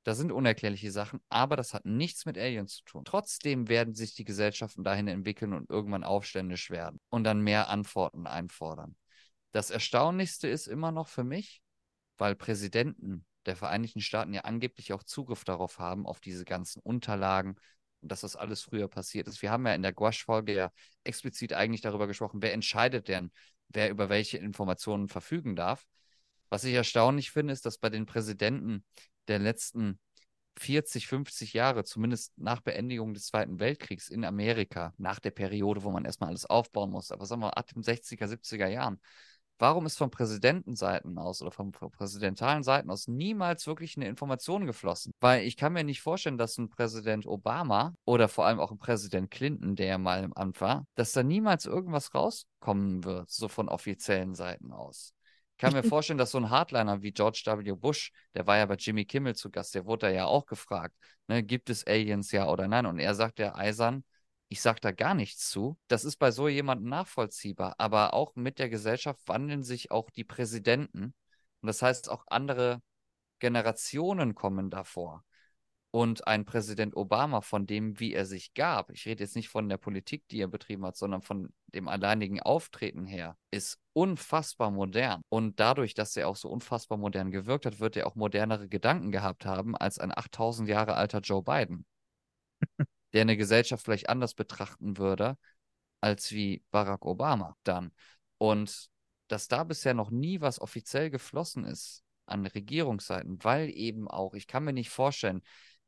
da sind unerklärliche Sachen, aber das hat nichts mit Aliens zu tun. Trotzdem werden sich die Gesellschaften dahin entwickeln und irgendwann aufständisch werden und dann mehr Antworten einfordern. Das Erstaunlichste ist immer noch für mich, weil Präsidenten der Vereinigten Staaten ja angeblich auch Zugriff darauf haben, auf diese ganzen Unterlagen und dass das alles früher passiert ist. Wir haben ja in der Gouache-Folge ja explizit eigentlich darüber gesprochen, wer entscheidet denn, wer über welche Informationen verfügen darf. Was ich erstaunlich finde, ist, dass bei den Präsidenten der letzten 40, 50 Jahre, zumindest nach Beendigung des Zweiten Weltkriegs in Amerika, nach der Periode, wo man erstmal alles aufbauen muss, aber sagen wir ab den 60er, 70er Jahren, warum ist von Präsidentenseiten aus oder von präsidentalen Seiten aus niemals wirklich eine Information geflossen? Weil ich kann mir nicht vorstellen, dass ein Präsident Obama oder vor allem auch ein Präsident Clinton, der ja mal im Amt war, dass da niemals irgendwas rauskommen wird, so von offiziellen Seiten aus. Ich kann mir [LAUGHS] vorstellen, dass so ein Hardliner wie George W. Bush, der war ja bei Jimmy Kimmel zu Gast, der wurde da ja auch gefragt, ne, gibt es Aliens ja oder nein? Und er sagt ja eisern, ich sage da gar nichts zu. Das ist bei so jemandem nachvollziehbar. Aber auch mit der Gesellschaft wandeln sich auch die Präsidenten. Und das heißt, auch andere Generationen kommen davor. Und ein Präsident Obama, von dem, wie er sich gab, ich rede jetzt nicht von der Politik, die er betrieben hat, sondern von dem alleinigen Auftreten her, ist unfassbar modern. Und dadurch, dass er auch so unfassbar modern gewirkt hat, wird er auch modernere Gedanken gehabt haben als ein 8000 Jahre alter Joe Biden, [LAUGHS] der eine Gesellschaft vielleicht anders betrachten würde, als wie Barack Obama dann. Und dass da bisher noch nie was offiziell geflossen ist an Regierungsseiten, weil eben auch, ich kann mir nicht vorstellen,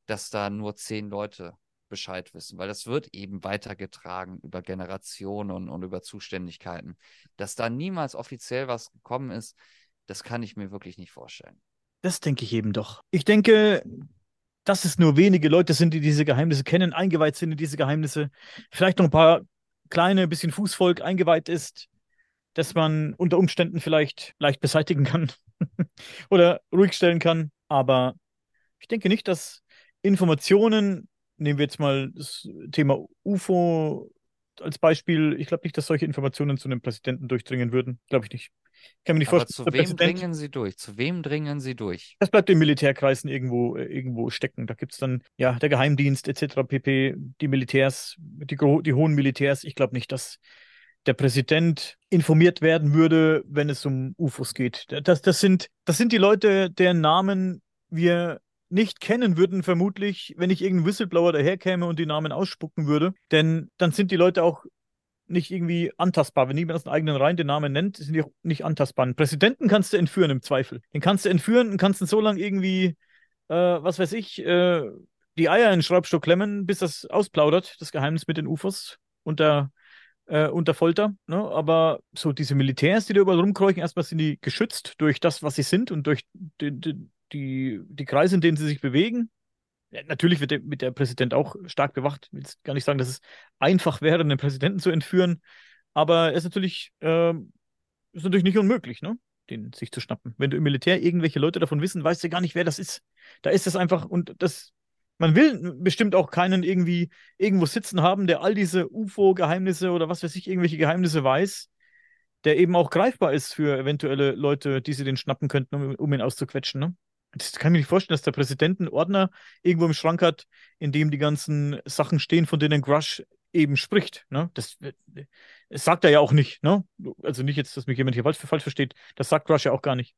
dass da nur zehn Leute Bescheid wissen, weil das wird eben weitergetragen über Generationen und, und über Zuständigkeiten. Dass da niemals offiziell was gekommen ist, das kann ich mir wirklich nicht vorstellen. Das denke ich eben doch. Ich denke, dass es nur wenige Leute sind, die diese Geheimnisse kennen, eingeweiht sind in diese Geheimnisse. Vielleicht noch ein paar kleine, bisschen Fußvolk eingeweiht ist, dass man unter Umständen vielleicht leicht beseitigen kann [LAUGHS] oder ruhig stellen kann. Aber ich denke nicht, dass Informationen, nehmen wir jetzt mal das Thema UFO als Beispiel, ich glaube nicht, dass solche Informationen zu einem Präsidenten durchdringen würden. Glaube ich nicht. Ich kann mir nicht Aber vorstellen, zu wem dringen sie durch? Zu wem dringen sie durch? Das bleibt in Militärkreisen irgendwo, äh, irgendwo stecken. Da gibt es dann, ja, der Geheimdienst etc. pp, die Militärs, die, die hohen Militärs. Ich glaube nicht, dass der Präsident informiert werden würde, wenn es um UFOs geht. Das, das, sind, das sind die Leute, deren Namen wir nicht kennen würden, vermutlich, wenn ich irgendein Whistleblower daherkäme und die Namen ausspucken würde. Denn dann sind die Leute auch nicht irgendwie antastbar. Wenn jemand aus den eigenen Reihen den Namen nennt, sind die auch nicht antastbar. Einen Präsidenten kannst du entführen im Zweifel. Den kannst du entführen und kannst ihn so lange irgendwie, äh, was weiß ich, äh, die Eier in den Schraubstock klemmen, bis das ausplaudert, das Geheimnis mit den UFOs unter, äh, unter Folter. Ne? Aber so diese Militärs, die da überall rumkreuchen, erstmal sind die geschützt durch das, was sie sind und durch die, die, die, die Kreise, in denen sie sich bewegen. Ja, natürlich wird der, wird der Präsident auch stark bewacht. Ich will gar nicht sagen, dass es einfach wäre, einen Präsidenten zu entführen, aber es ist natürlich, äh, ist natürlich nicht unmöglich, ne? den sich zu schnappen. Wenn du im Militär irgendwelche Leute davon wissen, weißt du gar nicht, wer das ist. Da ist es einfach, und das, man will bestimmt auch keinen irgendwie irgendwo sitzen haben, der all diese UFO-Geheimnisse oder was weiß ich, irgendwelche Geheimnisse weiß, der eben auch greifbar ist für eventuelle Leute, die sie den schnappen könnten, um, um ihn auszuquetschen. Ne? Das kann ich mir nicht vorstellen, dass der Präsident einen Ordner irgendwo im Schrank hat, in dem die ganzen Sachen stehen, von denen Grush eben spricht. Ne? Das, das sagt er ja auch nicht. Ne? Also nicht jetzt, dass mich jemand hier falsch, falsch versteht. Das sagt Grush ja auch gar nicht.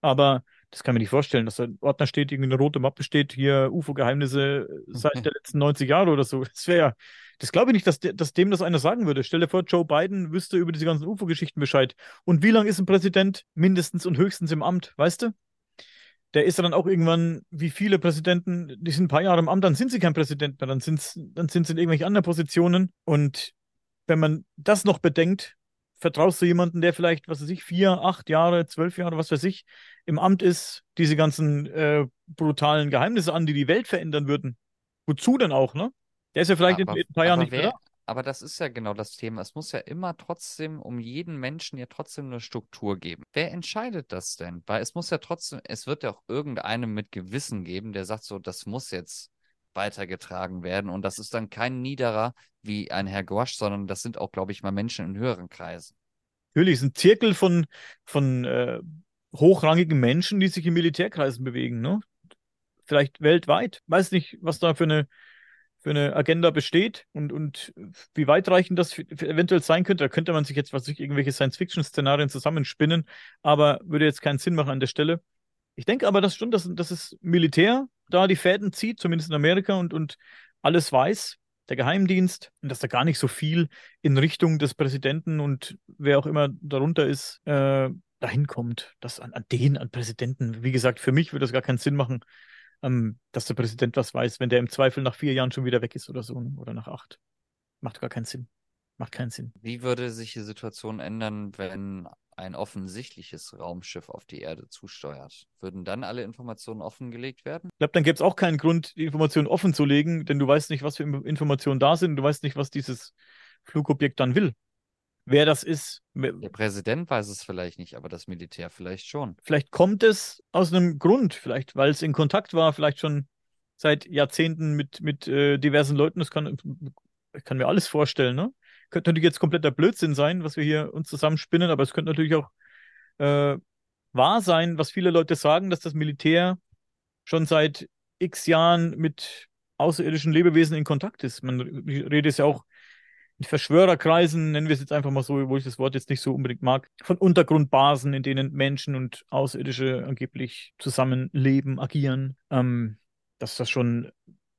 Aber das kann ich mir nicht vorstellen, dass da ein Ordner steht, irgendwie eine rote Mappe steht, hier UFO-Geheimnisse seit der letzten 90 Jahre oder so. Das wäre, das glaube ich nicht, dass, de, dass dem das einer sagen würde. Stell dir vor, Joe Biden wüsste über diese ganzen UFO-Geschichten Bescheid. Und wie lange ist ein Präsident mindestens und höchstens im Amt, weißt du? Der ist dann auch irgendwann, wie viele Präsidenten, die sind ein paar Jahre im Amt, dann sind sie kein Präsident mehr, dann, sind's, dann sind sie in irgendwelchen anderen Positionen. Und wenn man das noch bedenkt, vertraust du jemanden, der vielleicht, was weiß ich, vier, acht Jahre, zwölf Jahre, was weiß ich, im Amt ist, diese ganzen äh, brutalen Geheimnisse an, die die Welt verändern würden. Wozu denn auch, ne? Der ist ja vielleicht aber, in, ein paar Jahren nicht wer, mehr. Aber das ist ja genau das Thema. Es muss ja immer trotzdem um jeden Menschen ja trotzdem eine Struktur geben. Wer entscheidet das denn? Weil es muss ja trotzdem, es wird ja auch irgendeinem mit Gewissen geben, der sagt so, das muss jetzt weitergetragen werden. Und das ist dann kein niederer wie ein Herr Gosch, sondern das sind auch, glaube ich, mal Menschen in höheren Kreisen. Natürlich, es ist ein Zirkel von, von äh, hochrangigen Menschen, die sich in Militärkreisen bewegen, ne? Vielleicht weltweit. Weiß nicht, was da für eine für eine Agenda besteht und, und wie weitreichend das eventuell sein könnte. Da könnte man sich jetzt was ich, irgendwelche Science-Fiction-Szenarien zusammenspinnen, aber würde jetzt keinen Sinn machen an der Stelle. Ich denke aber, dass schon, dass, dass es Militär da die Fäden zieht, zumindest in Amerika und, und alles weiß. der Geheimdienst und dass da gar nicht so viel in Richtung des Präsidenten und wer auch immer darunter ist, äh, dahin kommt. Das an, an den, an Präsidenten. Wie gesagt, für mich würde das gar keinen Sinn machen, ähm, dass der Präsident was weiß, wenn der im Zweifel nach vier Jahren schon wieder weg ist oder so ne? oder nach acht. Macht gar keinen Sinn. Macht keinen Sinn. Wie würde sich die Situation ändern, wenn ein offensichtliches Raumschiff auf die Erde zusteuert? Würden dann alle Informationen offengelegt werden? Ich glaube, dann gäbe es auch keinen Grund, die Informationen offen zu legen, denn du weißt nicht, was für Informationen da sind. Du weißt nicht, was dieses Flugobjekt dann will. Wer das ist. Der Präsident weiß es vielleicht nicht, aber das Militär vielleicht schon. Vielleicht kommt es aus einem Grund, vielleicht weil es in Kontakt war, vielleicht schon seit Jahrzehnten mit, mit äh, diversen Leuten. Das kann, ich kann mir alles vorstellen, ne? Könnte natürlich jetzt kompletter Blödsinn sein, was wir hier uns zusammenspinnen, aber es könnte natürlich auch äh, wahr sein, was viele Leute sagen, dass das Militär schon seit x Jahren mit außerirdischen Lebewesen in Kontakt ist. Man redet ja auch in Verschwörerkreisen, nennen wir es jetzt einfach mal so, wo ich das Wort jetzt nicht so unbedingt mag, von Untergrundbasen, in denen Menschen und Außerirdische angeblich zusammenleben, agieren. Ähm, dass das schon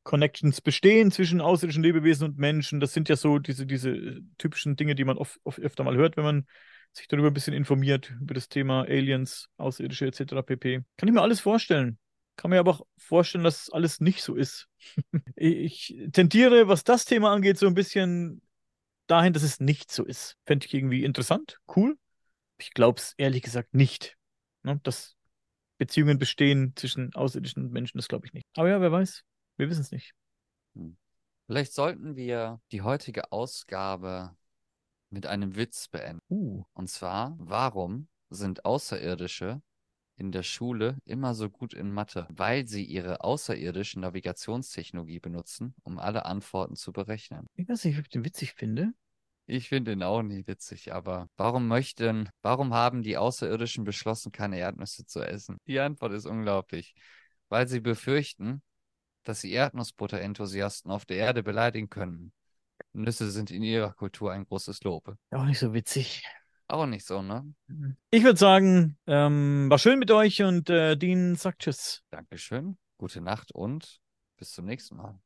Connections bestehen zwischen außerirdischen Lebewesen und Menschen. Das sind ja so diese, diese typischen Dinge, die man oft, oft öfter mal hört, wenn man sich darüber ein bisschen informiert, über das Thema Aliens, Außerirdische etc. pp. Kann ich mir alles vorstellen. Kann mir aber auch vorstellen, dass alles nicht so ist. [LAUGHS] ich tendiere, was das Thema angeht, so ein bisschen dahin, dass es nicht so ist. Fände ich irgendwie interessant, cool. Ich glaube es ehrlich gesagt nicht. Ne? Dass Beziehungen bestehen zwischen Außerirdischen und Menschen, das glaube ich nicht. Aber ja, wer weiß. Wir wissen es nicht. Hm. Vielleicht sollten wir die heutige Ausgabe mit einem Witz beenden. Uh. Und zwar, warum sind Außerirdische in der Schule immer so gut in Mathe? Weil sie ihre außerirdische Navigationstechnologie benutzen, um alle Antworten zu berechnen. Ich weiß nicht, ob ich den witzig finde. Ich finde ihn auch nicht witzig, aber warum möchten, warum haben die Außerirdischen beschlossen, keine Erdnüsse zu essen? Die Antwort ist unglaublich. Weil sie befürchten, dass sie Erdnussbutter-Enthusiasten auf der Erde beleidigen können. Nüsse sind in ihrer Kultur ein großes Lob. Auch nicht so witzig. Auch nicht so, ne? Ich würde sagen, ähm, war schön mit euch und äh, Dean sagt Tschüss. Dankeschön, gute Nacht und bis zum nächsten Mal.